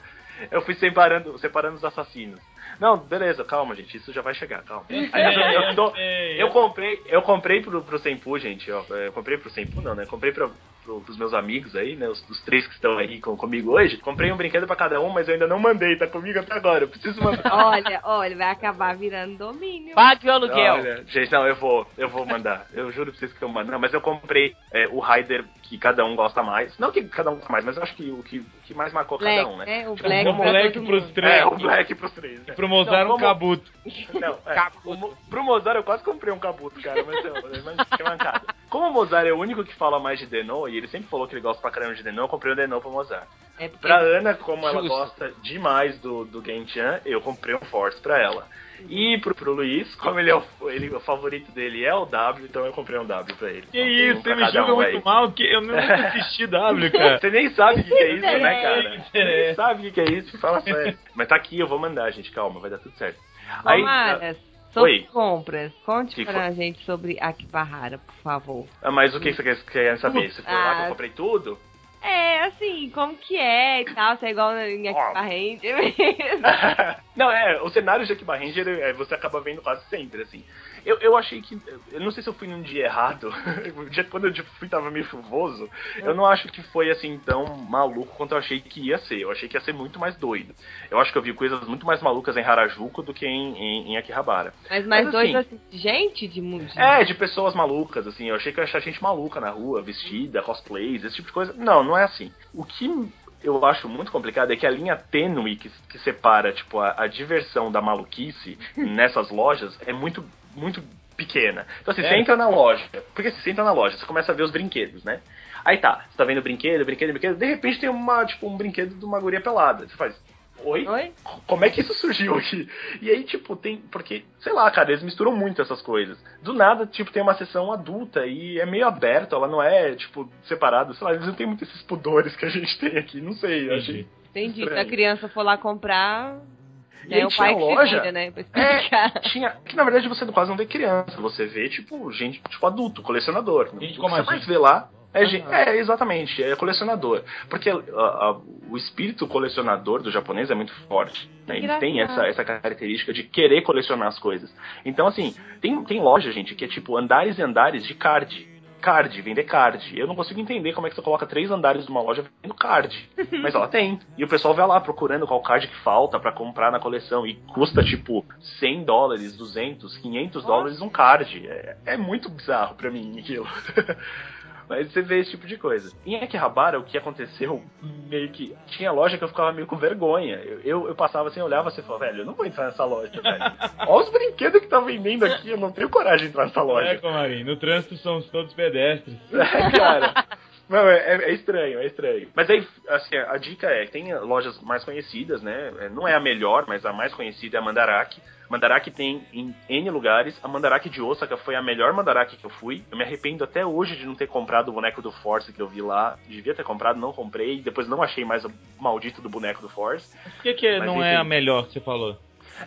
eu fui separando, separando os assassinos. Não, beleza, calma, gente, isso já vai chegar, calma. Aliás, eu, eu tô- eu comprei, eu comprei pro, pro Senpu, gente, ó. é, Eu comprei pro Senpu, não, né? Comprei pro, pro, pros meus amigos aí, né? Os, os três que estão aí com, comigo hoje. Comprei um brinquedo pra cada um, mas eu ainda não mandei, tá comigo até agora. Eu preciso mandar. Olha, olha, vai acabar virando domínio. Pague o aluguel. Olha, gente, não, eu vou, eu vou mandar. Eu juro pra vocês que eu mando. Não, mas eu comprei é, o Rider que cada um gosta mais. Não que cada um gosta mais, mas eu acho que o que, o que mais marcou Black, cada um, né? né? O Tipo, Black o pra moleque todo pros mundo. três. É, o Black pros três. Né? Pro Mozart Não, um como- cabuto. Não, é, Cabuto. o pro Mozart eu quase comprei um cabuto, cara, mas eu, mas fiquei mancado. Como o Mozart é o único que fala mais de Denon, e ele sempre falou que ele gosta pra caramba de Denon, eu comprei o Denon pro Mozart. É Pra Ana, como ela Justo. gosta demais do, do Genshin, eu comprei um Force pra ela. E pro, pro Luiz, como ele é o, ele, o favorito dele é o W, então eu comprei um W pra ele. Que um isso, pra você me julga um muito aí. mal, que eu nunca assisti W, cara. Você nem sabe o que, que é isso, né, cara? Você nem sabe o que, que é isso, fala sério. Mas tá aqui, eu vou mandar, gente, calma, vai dar tudo certo. Aí, Tomara, sobre Oi. compras, conte Que pra gente sobre Akibahara, por favor. ah, mas o que você quer, quer saber? Você foi lá que eu Ah. comprei tudo? É, assim, como que é e tal, se é igual em Akiba Ranger mesmo. não, é, o cenário de Akiba Ranger é, você acaba vendo quase sempre, assim. Eu, eu achei que. Eu não sei se eu fui num dia errado. o dia quando eu fui tava meio chuvoso. Eu não acho que foi assim tão maluco quanto eu achei que ia ser. Eu achei que ia ser muito mais doido. Eu acho que eu vi coisas muito mais malucas em Harajuku do que em, em, em Akihabara. Mas mais Mas, dois, assim, assim, de gente de mundo. É, de pessoas malucas, assim. Eu achei que eu ia achar gente maluca na rua, vestida, cosplays, esse tipo de coisa. Não, não é assim. O que eu acho muito complicado é que a linha tênue que, que separa, tipo, a, a diversão da maluquice nessas lojas é muito, muito pequena. Então, assim, É. você entra na loja. Porque assim, você entra na loja, você começa a ver os brinquedos, né? Aí tá, você tá vendo brinquedo, brinquedo, brinquedo. De repente tem uma, tipo, um brinquedo de uma guria pelada. Você faz. Oi? Oi? como é que isso surgiu aqui? E aí, tipo, tem. Porque, sei lá, cara, eles misturam muito essas coisas. Do nada, tipo, tem uma sessão adulta e é meio aberto, ela não é, tipo, separada. Sei lá, eles não tem muito esses pudores que a gente tem aqui. Não sei, eu achei. Entendi. Se a criança for lá comprar, E é aí o tinha pai que loja. vira, né? É, tinha. Que na verdade você quase não vê criança, você vê, tipo, gente, tipo, adulto, colecionador. Gente o que você mais gente. vê lá. É, Aham. gen- é, exatamente, é colecionador. Porque a- a- o espírito colecionador do japonês é muito forte. Né? Eles têm Engraçado. essa, essa característica de querer colecionar as coisas. Então, assim, tem, tem loja, gente, que é tipo andares e andares de card. Card, vender card. Eu não consigo entender como é que você coloca três andares de uma loja vendendo card. Mas ela tem. E o pessoal vai lá procurando qual card que falta pra comprar na coleção. E custa tipo 100 dólares, 200, 500 dólares um card. É, é muito bizarro pra mim aquilo. Mas você vê esse tipo de coisa. Em Akihabara, o que aconteceu, meio que. Tinha loja que eu ficava meio com vergonha. Eu, eu, eu passava assim, eu olhava assim e falava, velho, eu não vou entrar nessa loja, velho. Olha os brinquedos que tá vendendo aqui, eu não tenho coragem de entrar nessa É, loja. Comarim, no trânsito somos todos pedestres. É, cara. Não, é, é, estranho, é estranho. Mas aí, assim, a dica é, tem lojas mais conhecidas, né? É, não é a melhor, mas a mais conhecida é a Mandarake. Mandarake tem em N lugares. A Mandarake de Osaka foi a melhor Mandarake que eu fui. Eu me arrependo até hoje de não ter comprado o boneco do Force que eu vi lá. Devia ter comprado, não comprei. Depois não achei mais o maldito do boneco do Force. Por que, que não é a melhor que você falou?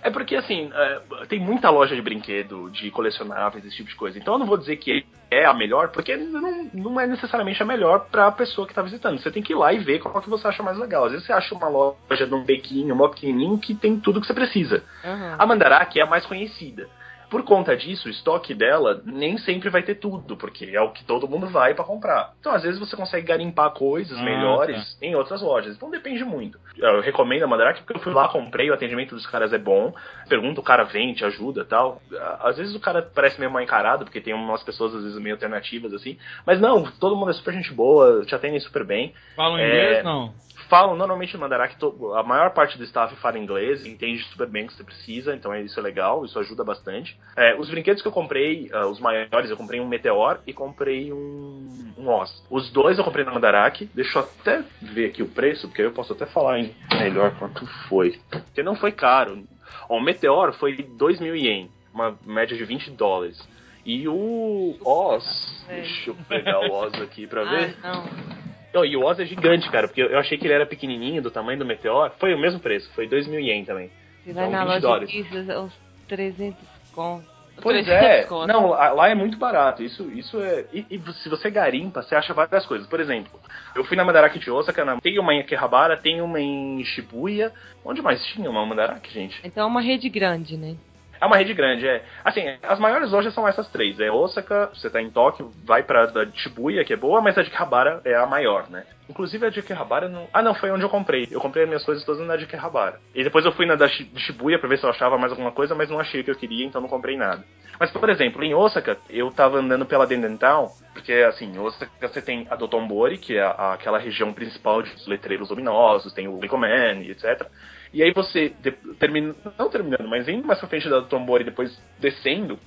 É porque, assim, é, tem muita loja de brinquedo, de colecionáveis, esse tipo de coisa. Então eu não vou dizer que é a melhor, porque não, não é necessariamente a melhor para a pessoa que está visitando. Você tem que ir lá e ver qual que você acha mais legal. Às vezes você acha uma loja de um bequinho, um pequenininho, que tem tudo que você precisa. Uhum. A Mandarake é a mais conhecida. Por conta disso, o estoque dela nem sempre vai ter tudo, porque é o que todo mundo vai para comprar. Então, às vezes, você consegue garimpar coisas ah, melhores tá. em outras lojas. Então, depende muito. Eu recomendo a Mandarake porque eu fui lá, comprei, o atendimento dos caras é bom. Pergunta, o cara vem, te ajuda tal. Às vezes o cara parece meio mal encarado, porque tem umas pessoas, às vezes, meio alternativas, assim. Mas não, todo mundo é super gente boa, te atendem super bem. Falam é... inglês, não? Falam normalmente no Mandarake, a maior parte do staff fala inglês, entende super bem o que você precisa, então isso é legal, isso ajuda bastante. É, os brinquedos que eu comprei, uh, os maiores, eu comprei um Meteor e comprei um, um Oz. Os dois eu comprei no Mandarake, deixa eu até ver aqui o preço, porque aí eu posso até falar em melhor quanto foi. Porque não foi caro. Ó, o Meteor foi 2 mil ien, uma média de 20 dólares. E o Oz, deixa eu pegar o Oz aqui pra ver. Ah, não. Oh, e o Oz é gigante, cara, porque eu achei que ele era pequenininho, do tamanho do Meteor. Foi o mesmo preço, foi 2 mil ien também. Você vai então, na loja dólares. de uns 300 com. Pois é, não, lá é muito barato. Isso, isso é. E, e, se você garimpa, você acha várias coisas. Por exemplo, eu fui na Mandarake de Osaka, na... tem uma em Akihabara, tem uma em Shibuya. Onde mais tinha uma Mandarake, gente? Então é uma rede grande, né? É uma rede grande, é. Assim, as maiores lojas são essas três. É Osaka, você tá em Tóquio, vai pra da Shibuya, que é boa, mas a de Kihabara é a maior, né? Inclusive a de Kihabara não... Ah, não, foi onde eu comprei. Eu comprei as minhas coisas todas na de Kihabara. E depois eu fui na da Shibuya pra ver se eu achava mais alguma coisa, mas não achei o que eu queria, então não comprei nada. Mas, por exemplo, em Osaka, eu tava andando pela Dendentown, porque, assim, em Osaka você tem a Dotonbori, que é a, aquela região principal de letreiros luminosos, tem o Likoman, etc. E aí você, de, termina, não terminando, mas indo mais pra frente da Tombori e depois descendo,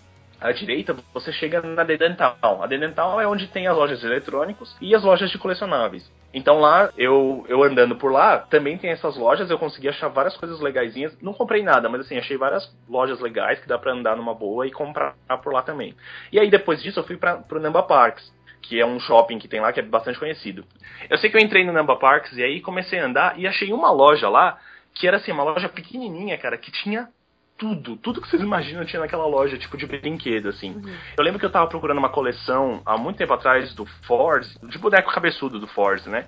à direita, você chega na Dedental. A Dedental é onde tem as lojas de eletrônicos e as lojas de colecionáveis. Então lá, eu, eu andando por lá, também tem essas lojas, eu consegui achar várias coisas legaisinhas. Não comprei nada, mas assim, achei várias lojas legais que dá para andar numa boa e comprar por lá também. E aí depois disso eu fui para pro Namba Parks que é um shopping que tem lá que é bastante conhecido. Eu sei que eu entrei no Namba Parks e aí comecei a andar e achei uma loja lá que era assim, uma loja pequenininha, cara, que tinha tudo, tudo que vocês imaginam tinha naquela loja, tipo de brinquedo, assim. Uhum. Eu lembro que eu tava procurando uma coleção há muito tempo atrás do Force, de boneco cabeçudo do Force, né?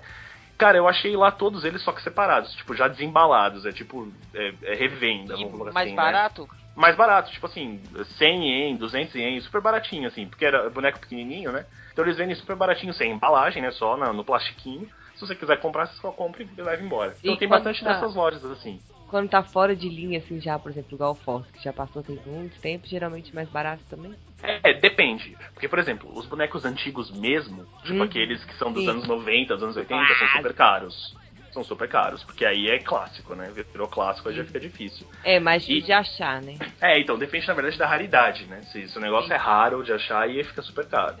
Cara, eu achei lá todos eles só que separados, tipo, já desembalados, é tipo, é, é revenda, e vamos colocar mais assim, né? barato? Né? Mais barato, tipo assim, 100 ien, 200 ien, super baratinho, assim, porque era boneco pequenininho, né? Então eles vendem super baratinho, sem embalagem, né, só no, no plastiquinho. Se você quiser comprar, você só compra e leva embora. Então e tem bastante tá... dessas lojas assim. Quando tá fora de linha, assim, já, por exemplo, igual o Force, que já passou tem muito tempo, geralmente mais barato também? É, depende. Porque, por exemplo, os bonecos antigos mesmo, tipo hum, aqueles que são dos sim. anos 90, dos anos 80, são super caros. São super caros, porque aí é clássico, né? Virou clássico, aí já fica difícil. É, mais difícil e... de achar, né? É, então depende, na verdade, da raridade, né? Se, se o negócio sim. é raro de achar, aí fica super caro.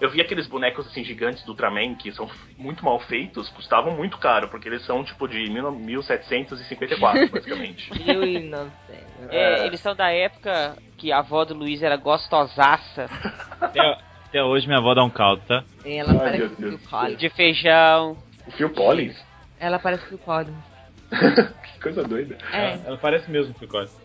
Eu vi aqueles bonecos assim gigantes do Ultraman que são muito mal feitos, custavam muito caro, porque eles são tipo de 1754, basicamente. 1900. É, é, eles são da época que a avó do Luiz era gostosaça. Até, até hoje minha avó dá um caldo, tá? Ela Ai, parece o Phil Collins. De feijão. O Phil Collins? Ela parece o Phil Collins. que coisa doida. É. Ela, ela parece mesmo o Phil Collins.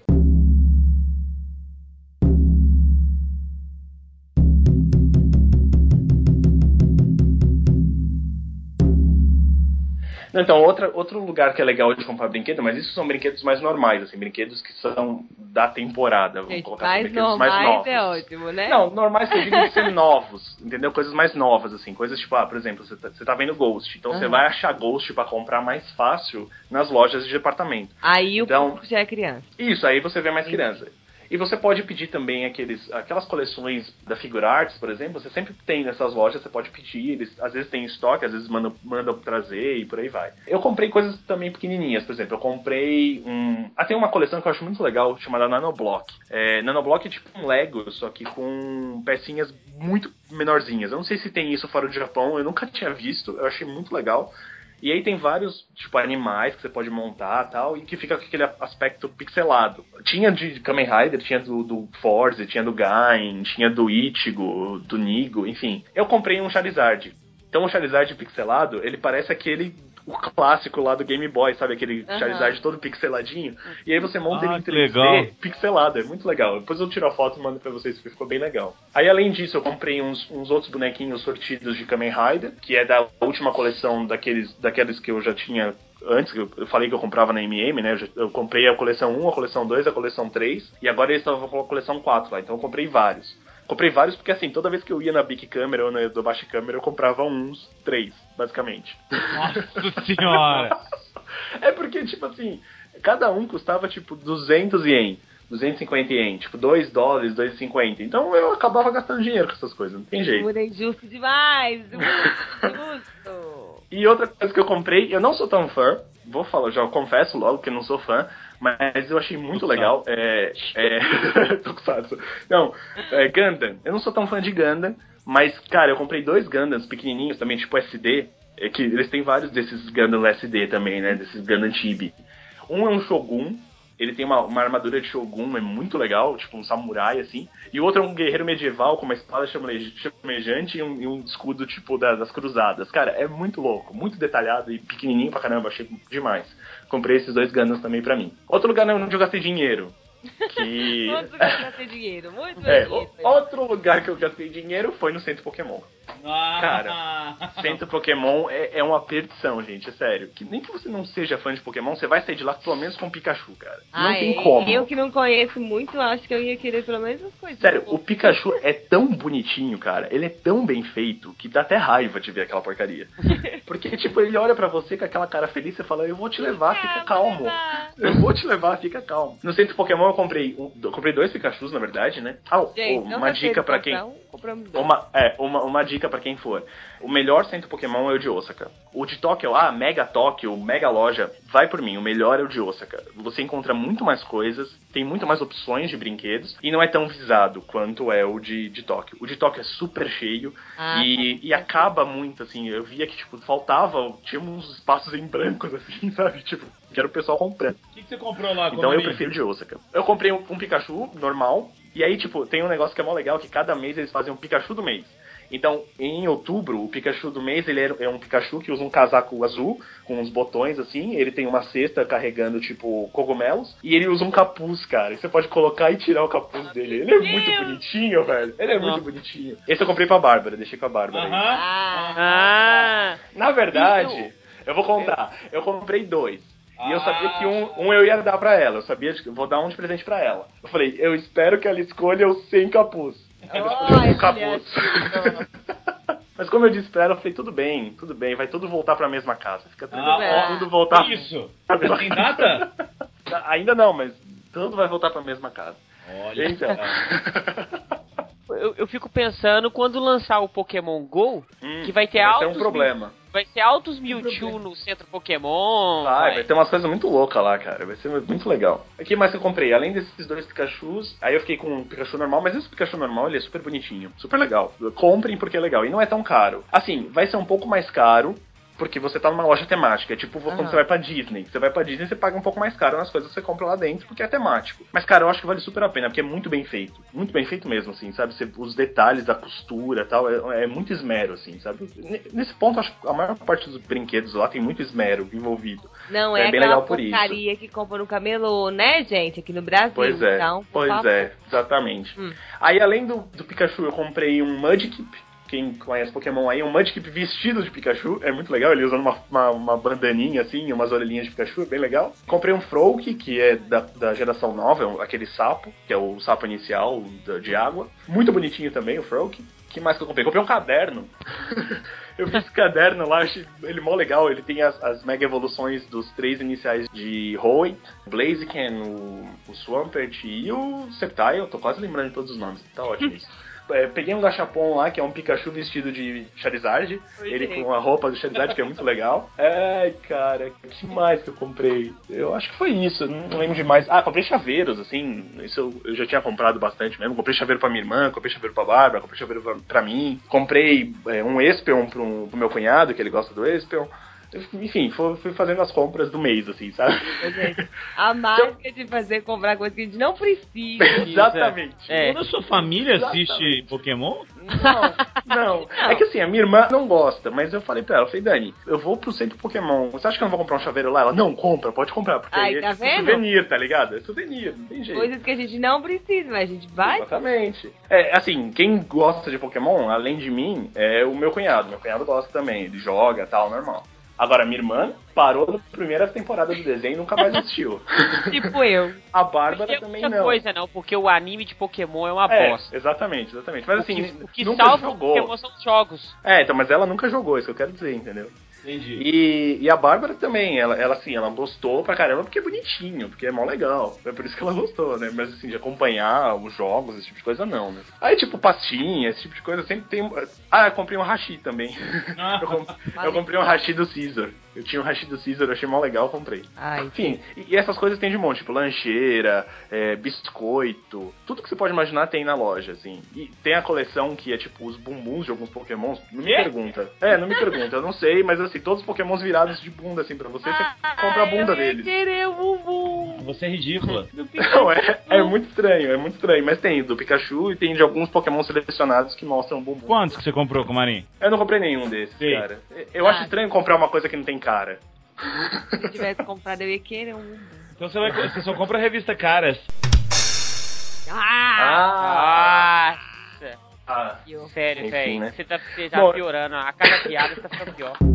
Então, outra, outro lugar que é legal de comprar brinquedo, mas isso são brinquedos mais normais, assim, brinquedos que são da temporada. Vamos colocar mais assim, brinquedos mais novos. é ótimo, né? Não, normais que eu digo ser novos, entendeu? Coisas mais novas, assim, coisas tipo, ah, por exemplo, você tá, você tá vendo Ghost, então uhum. você vai achar Ghost para comprar mais fácil nas lojas de departamento. Aí então, o público já é criança. Isso, aí você vê mais criança. E você pode pedir também aqueles, aquelas coleções da Figure Arts, por exemplo, você sempre tem nessas lojas, você pode pedir, eles às vezes tem estoque, às vezes mandam, mandam trazer e por aí vai. Eu comprei coisas também pequenininhas, por exemplo, eu comprei um... Ah, tem uma coleção que eu acho muito legal, chamada Nanoblock. É, Nanoblock é tipo um Lego, só que com pecinhas muito menorzinhas. Eu não sei se tem isso fora do Japão, eu nunca tinha visto, eu achei muito legal. E aí tem vários, tipo, animais que você pode montar tal, e que fica com aquele aspecto pixelado. Tinha de Kamen Rider, tinha do, do Forze, tinha do Gain, tinha do Ichigo, do Nigo, enfim. Eu comprei um Charizard. Então o Charizard pixelado, ele parece aquele o clássico lá do Game Boy, sabe? Aquele Aham. Charizard todo pixeladinho. E aí você monta Ah, ele em que 3D legal. pixelado, é muito legal. Depois eu tiro a foto e mando pra vocês, porque ficou bem legal. Aí além disso, eu comprei uns, uns outros bonequinhos sortidos de Kamen Rider, que é da última coleção daqueles, daqueles que eu já tinha antes, que eu falei que eu comprava na MM, né? Eu, comprei a coleção 1, a coleção 2, a coleção 3, e agora eles estavam com a coleção 4 lá, então eu comprei vários. Comprei vários porque, assim, toda vez que eu ia na Big Camera ou na do Baixa Câmera, eu comprava uns três, basicamente. Nossa senhora! É porque, tipo assim, cada um custava, tipo, 200 ien. 250 ien, tipo, 2 dólares, 2,50. Então eu acabava gastando dinheiro com essas coisas, não tem jeito. Muito injusto demais. Injusto. E outra coisa que eu comprei, eu não sou tão fã, vou falar, já confesso logo que eu não sou fã, mas eu achei muito legal. É. é Tokusatsu. Não, é Gundam. Eu não sou tão fã de Gundam, mas, cara, eu comprei dois Gundams pequenininhos também, tipo SD. É que eles têm vários desses Gundam SD também, né? Desses Gundam Chibi. Um é um Shogun, ele tem uma, uma armadura de Shogun, é muito legal, tipo um samurai assim. E o outro é um guerreiro medieval com uma espada chamejante e um, e um escudo tipo da- das cruzadas. Cara, é muito louco, muito detalhado e pequenininho pra caramba, achei demais. Comprei esses dois Gundams também pra mim. Outro lugar onde eu gastei dinheiro. Que. Todos gastam dinheiro. Muito É, bem o- dito. outro lugar que eu gastei dinheiro foi no Centro Pokémon. Cara, Centro Pokémon é, é uma perdição, gente, é sério. Que nem que você não seja fã de Pokémon, você vai sair de lá pelo menos com Pikachu, cara. Não Ah, tem como. Eu que não conheço muito, acho que eu ia querer pelo menos as coisas. Sério, o Pikachu é tão bonitinho, cara. Ele é tão bem feito que dá até raiva de ver aquela porcaria. Porque, tipo, ele olha pra você com aquela cara feliz e fala: Eu vou te levar, fica Ah, calmo. levar. Eu vou te levar, fica calmo. No centro Pokémon eu comprei, um- eu comprei dois Pikachus, na verdade, né? Ah, Gente, uma dica pra quem. Compramos dois. Uma, é, uma, uma dica pra quem for. O melhor centro Pokémon é o de Osaka. O de Tóquio, ah, Mega Tóquio, Mega Loja, vai por mim. O melhor é o de Osaka. Você encontra muito mais coisas, tem muito mais opções de brinquedos e não é tão visado quanto é o de, de Tóquio. O de Tóquio é super cheio Ah, e, tá. e acaba muito, assim. Eu via que, tipo, faltava, tinha uns espaços em brancos, assim, sabe? Tipo, que era o pessoal comprando. o que, que você comprou lá? Então eu prefiro de Osaka. Eu comprei um, um Pikachu normal, e aí, tipo, tem um negócio que é mó legal, que cada mês eles fazem um Pikachu do mês. Então, em outubro, o Pikachu do mês, ele é, é um Pikachu que usa um casaco azul, com uns botões assim, ele tem uma cesta carregando, tipo, cogumelos, e ele usa um capuz, cara. E você pode colocar e tirar o capuz dele. Ele é muito Deus! bonitinho, velho. Ele é muito Nossa. bonitinho. Esse eu comprei pra Bárbara, deixei com a Bárbara. aí. Aham. Ah, Ah, Na verdade, eu vou contar. Eu comprei dois. E eu sabia que um, um eu ia dar pra ela. Eu sabia que eu vou dar um de presente pra ela. Eu falei, eu espero que ela escolha o sem capuz. Ela escolheu Olha, com capuz. Mas como eu disse pra ela, eu falei, tudo bem, tudo bem, vai tudo voltar pra mesma casa. Fica tudo, Ah, ó, tudo voltar. Isso. Tem data? Ainda não, mas tudo vai voltar pra mesma casa. Olha. Então. eu, eu fico pensando quando lançar o Pokémon GO, Hum, que vai ter vai ter altos um problema. vai ser altos Mewtwo no centro Pokémon. Vai, vai ter umas coisas muito loucas lá, cara. Vai ser muito legal. O que mais que eu comprei? Além desses dois Pikachus, aí eu fiquei com um Pikachu normal, mas esse Pikachu normal ele é super bonitinho. Super legal. Comprem porque é legal. E não é tão caro. Assim, vai ser um pouco mais caro. Porque você tá numa loja temática. É tipo quando Aham. você vai pra Disney. Você vai pra Disney você paga um pouco mais caro nas coisas que você compra lá dentro, porque é temático. Mas, cara, eu acho que vale super a pena, porque é muito bem feito. Muito bem feito mesmo, assim, sabe? Você- os detalhes da costura e tal, é, é muito esmero, assim, sabe? Nesse ponto, acho que a maior parte dos brinquedos lá tem muito esmero envolvido. Não É é, bem legal por isso. porcaria que compra no camelô, né, gente? Aqui no Brasil. Pois é, Então, pois favor. é, exatamente. Hum. Aí, além do, do Pikachu, eu comprei um Mudkip. Quem conhece Pokémon aí, um Mudkip vestido de Pikachu. É muito legal, ele usando uma, uma, uma bandaninha assim, umas orelhinhas de Pikachu, é bem legal. Comprei um Froak, que é da, da geração nova, é aquele sapo, que é o sapo inicial de água. Muito bonitinho também, o Froak. que mais que eu comprei? Comprei um caderno. eu esse caderno lá, achei ele mó legal. Ele tem as, as mega evoluções dos três iniciais de Hoenn, Blaziken, o, o Swampert e o Sceptile. Tô quase lembrando de todos os nomes. Tá ótimo isso. É, peguei um gachapon lá, que é um Pikachu vestido de Charizard. ele com a roupa do Charizard, que é muito legal. Ai, cara, que mais que eu comprei? Eu acho que foi isso, não lembro de mais. Ah, comprei chaveiros, assim, isso eu, eu já tinha comprado bastante mesmo. Comprei chaveiro pra minha irmã, comprei chaveiro pra Bárbara, comprei chaveiro pra, pra mim. Comprei é, um Espeon pro, pro meu cunhado, que ele gosta do Espeon enfim, fui, fazendo as compras do mês, assim, sabe? Gente, a marca de fazer comprar coisa que a gente não precisa. Exatamente. É. Toda a sua família Exatamente. assiste Pokémon? Não, não, não. É que assim, a minha irmã não gosta, mas eu falei pra ela, eu falei, Dani, eu vou pro centro Pokémon. Você acha que eu não vou comprar um chaveiro lá? Ela, não, compra, pode comprar, porque Ai, é tá tipo, souvenir, tá ligado? É souvenir, não tem jeito. Coisas que a gente não precisa, mas a gente vai. Exatamente. É, assim, quem gosta de Pokémon, além de mim, é o meu cunhado. Meu cunhado gosta também, ele joga tal, normal. Agora, minha irmã parou na primeira temporada do desenho e nunca mais assistiu. tipo eu. A Bárbara também não. coisa não, porque o anime de Pokémon é uma é, bosta. Exatamente, exatamente. Mas assim, o que, o que nunca salva jogou. Pokémon são os jogos. É, então, mas ela nunca jogou, isso que eu quero dizer, entendeu? Entendi. E, e a Bárbara também, ela, ela assim, ela gostou pra caramba porque é bonitinho, porque é mó legal. É por isso que ela gostou, né? Mas assim, de acompanhar os jogos, esse tipo de coisa, não, né? Aí, tipo, pastinha, esse tipo de coisa, sempre tem. Ah, eu comprei um hashi também. Ah. eu, comp... eu, comprei um hashi do Caesar. Eu tinha um hashi do Caesar, eu achei mó legal, comprei. Ai, Enfim, e, e, essas coisas tem de monte, tipo, lancheira, é, biscoito, tudo que você pode imaginar tem na loja, assim. E tem a coleção que é tipo os bumbuns de alguns pokémons. Não me pergunta. É, não me pergunta, eu não sei, mas assim, todos os pokémons virados de bunda, assim, pra você, você ah, compra a bunda deles. querer o bumbum. Você é ridícula. Não, é, é muito estranho, é muito estranho. Mas tem do Pikachu e tem de alguns pokémons selecionados que mostram o bumbum. Quantos que você comprou com o Marinho? Eu não comprei nenhum desses, Sim. cara. Eu ah. acho estranho comprar uma coisa que não tem cara. Se eu tivesse comprado, eu ia querer um bumbum. Então você, vai, você só compra a revista Caras. Ah! Nossa! Ah, Sério, velho. Né? Você tá, você tá piorando. A cada piada tá ficando pior.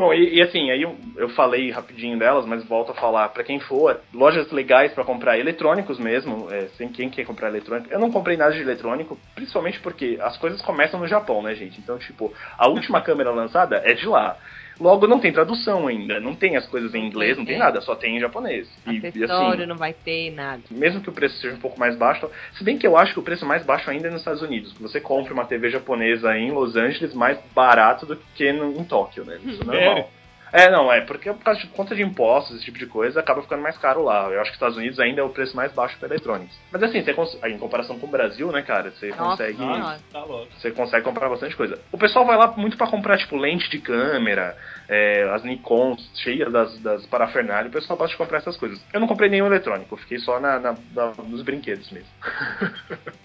Bom, e, e, assim, aí eu, eu falei rapidinho delas, mas volto a falar para quem for, lojas legais para comprar eletrônicos mesmo, é, sem quem quer comprar eletrônico. Eu não comprei nada de eletrônico, principalmente porque as coisas começam no Japão, né, gente? Então, tipo, a última câmera lançada é de lá. Logo, não tem tradução ainda, não tem as coisas em inglês, não tem nada, só tem em japonês. E, e assim, não vai ter nada. Mesmo que o preço seja um pouco mais baixo, se bem que eu acho que o preço mais baixo ainda é nos Estados Unidos. Que você compra uma TV japonesa em Los Angeles mais barato do que no, em Tóquio, né? Isso é normal. É, não, é, porque por causa de conta de impostos, esse tipo de coisa, acaba ficando mais caro lá. Eu acho que os Estados Unidos ainda é o preço mais baixo para eletrônicos. Mas assim, você em comparação com o Brasil, né, cara, você nossa, consegue. Nossa, tá você consegue comprar bastante coisa. O pessoal vai lá muito para comprar, tipo, lente de câmera, é, as Nikon cheias das, das parafernálias, o pessoal gosta de comprar essas coisas. Eu não comprei nenhum eletrônico, fiquei só na, na, na nos brinquedos mesmo.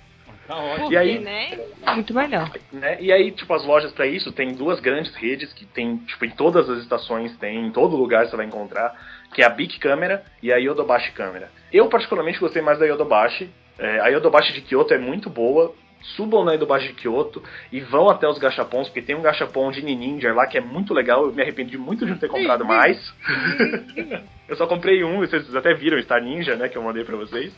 Tá ótimo. E aí, né? Muito melhor. Né? E aí, tipo, as lojas para isso tem duas grandes redes que tem, tipo, em todas as estações tem, em todo lugar você vai encontrar, que é a Bic Câmera e a Yodobashi Câmera. Eu particularmente gostei mais da Yodobashi. É, a Yodobashi de Kyoto é muito boa, subam na Yodobashi de Kyoto e vão até os gachapons, porque tem um gachapon de Ninja lá que é muito legal, eu me arrependi muito de não ter comprado mais. eu só comprei um, vocês até viram, Star Ninja, né, que eu mandei pra vocês.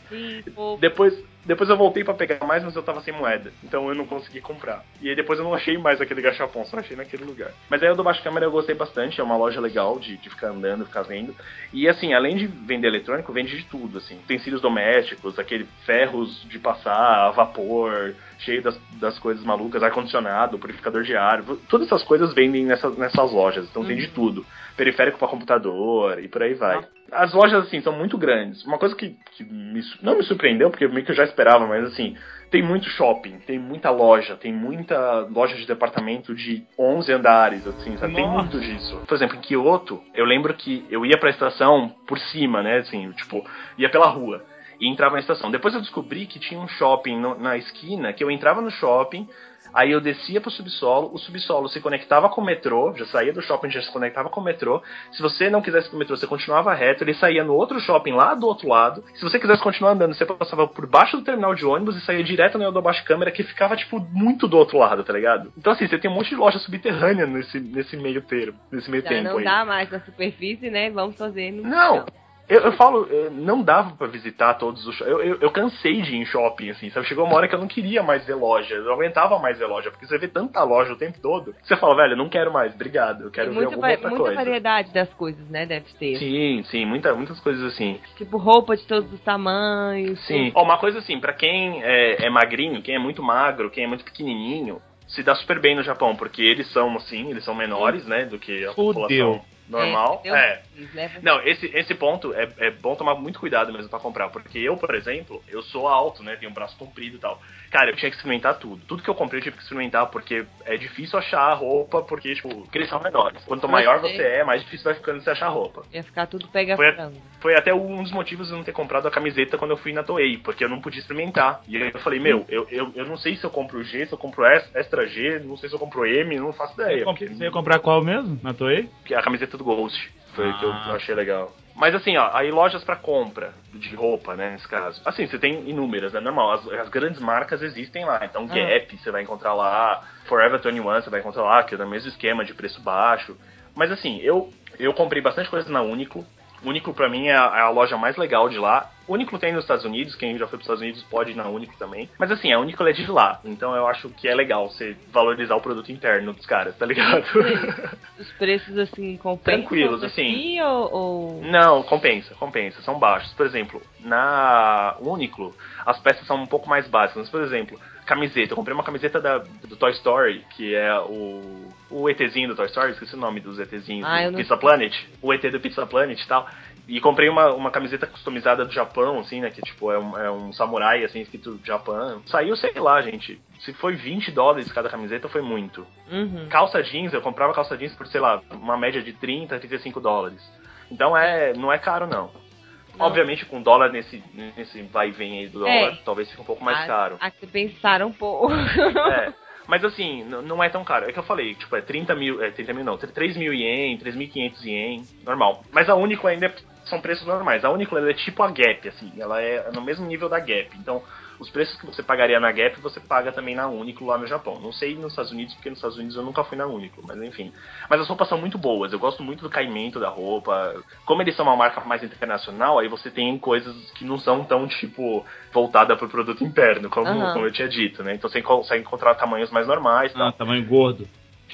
Depois, depois eu voltei para pegar mais, mas eu tava sem moeda. Então eu não consegui comprar. E aí depois eu não achei mais aquele gachapon, só achei naquele lugar. Mas aí o do Baixo Câmera eu gostei bastante, é uma loja legal de, de ficar andando, ficar vendo. E assim, além de vender eletrônico, vende de tudo, assim. Utensílios domésticos, aquele ferros de passar, vapor, cheio das, das coisas malucas, ar-condicionado, purificador de ar. Todas essas coisas vendem nessa, nessas lojas, então uhum. tem de tudo. Periférico para computador e por aí vai. As lojas, assim, são muito grandes. Uma coisa que, que me, não me surpreendeu, porque meio que eu já esperava, mas assim, tem muito shopping, tem muita loja, tem muita loja de departamento de 11 andares, assim, sabe? Tem muito disso. Por exemplo, em Kyoto, eu lembro que eu ia pra estação por cima, né, assim, tipo, ia pela rua. E entrava na estação. Depois eu descobri que tinha um shopping no, na esquina, que eu entrava no shopping, Aí eu descia pro subsolo, o subsolo se conectava com o metrô, já saía do shopping, já se conectava com o metrô. Se você não quisesse ir pro metrô, você continuava reto, ele saía no outro shopping lá do outro lado. Se você quisesse continuar andando, você passava por baixo do terminal de ônibus e saía direto no Yodobashi Câmera, que ficava, tipo, muito do outro lado, tá ligado? Então, assim, você tem um monte de loja subterrânea nesse, nesse meio termo, nesse meio Já tempo não aí. dá mais na superfície, né? Vamos fazer no Não, chão. Eu, eu falo, eh, não dava pra visitar todos os shoppings. Eu, eu, eu cansei de ir em shopping, assim, sabe? Chegou uma hora que eu não queria mais ver loja, eu não aguentava mais ver loja, porque você vê tanta loja o tempo todo, que você fala, velho, não quero mais, obrigado, eu quero ver muita, alguma outra muita coisa. variedade das coisas, né? Deve ter. Sim, sim, muita, muitas coisas assim. Tipo roupa de todos os tamanhos. Sim. Ó, uma coisa assim, pra quem é, é magrinho, quem é muito magro, quem é muito pequenininho, se dá super bem no Japão, porque eles são, assim, eles são menores, né, do que a Fudeu. população normal. É, É. Não, esse, esse ponto é, é bom tomar muito cuidado mesmo pra comprar, porque eu, por exemplo, eu sou alto, né, tenho um braço comprido e tal. Cara, eu tinha que experimentar tudo. Tudo que eu comprei eu tive que experimentar, porque é difícil achar roupa, porque, tipo, porque eles são menores. Quanto maior Mas você é, mais difícil vai ficando você achar roupa. Ia ficar tudo pega Foi a-. Foi até um dos motivos de eu não ter comprado a camiseta quando eu fui na Toei, porque eu não podia experimentar. E aí eu falei, meu, eu, eu, eu não sei se eu compro G, se eu compro S- Extra G, não sei se eu compro M, não faço Você, ideia. porque- você ia comprar qual mesmo? Na Toei? que é a camiseta do Ghost. Foi o que eu Ah. achei legal. Mas assim, ó, aí lojas pra compra de roupa, né, nesse caso. Assim, você tem inúmeras, né, normal. As, as grandes marcas existem lá. Então, Ah. Gap, você vai encontrar lá. Forever 21, você vai encontrar lá, que é no mesmo esquema de preço baixo. Mas assim, eu, eu comprei bastante coisa na Uniqlo. Uniqlo pra mim é a, é a loja mais legal de lá. Uniqlo tem nos Estados Unidos, quem já foi pros Estados Unidos pode ir na Uniqlo também. Mas assim, a Uniqlo é de lá, então eu acho que é legal você valorizar o produto interno dos caras, tá ligado? Os preços, assim, compensam Tranquilos, aqui, Ou, ou- Não, compensa, compensa, são baixos. Por exemplo, na Uniqlo, as peças são um pouco mais básicas. Mas, por exemplo, camiseta. Eu comprei uma camiseta da, do Toy Story, que é o, o ETzinho do Toy Story, esqueci o nome dos ETzinhos Ah, do não Pizza Planet. O ET do Pizza Planet e tal. E comprei uma, uma camiseta customizada do Japão, assim, né? Que tipo, é um, é um samurai, assim, escrito Japão. Saiu, sei lá, gente. Se foi 20 dólares cada camiseta, foi muito. Uhum. Calça jeans, eu comprava calça jeans por, sei lá, uma média de 30, 35 dólares. Então é, não é caro, não. Não. Obviamente, com dólar nesse, nesse vai e vem aí do dólar, É. talvez fique um pouco mais Ah, caro. Aqui pensaram um pouco. É. Mas assim, não é tão caro. É que eu falei, tipo, é 30 mil, é 30 mil não, 3 mil ien, 3.500 ien, normal. Mas a Uniqlo ainda é- são preços normais. A Uniqlo é tipo a Gap, assim, ela é no mesmo nível da Gap. Então, os preços que você pagaria na Gap, você paga também na Uniqlo lá no Japão. Não sei nos Estados Unidos, porque nos Estados Unidos eu nunca fui na Uniqlo, mas enfim. Mas as roupas são muito boas, eu gosto muito do caimento da roupa. Como eles são uma marca mais internacional, aí você tem coisas que não são tão, tipo, voltada pro produto interno, como, Aham. como eu tinha dito, né? Então você consegue encontrar tamanhos mais normais e Ah, tamanho gordo.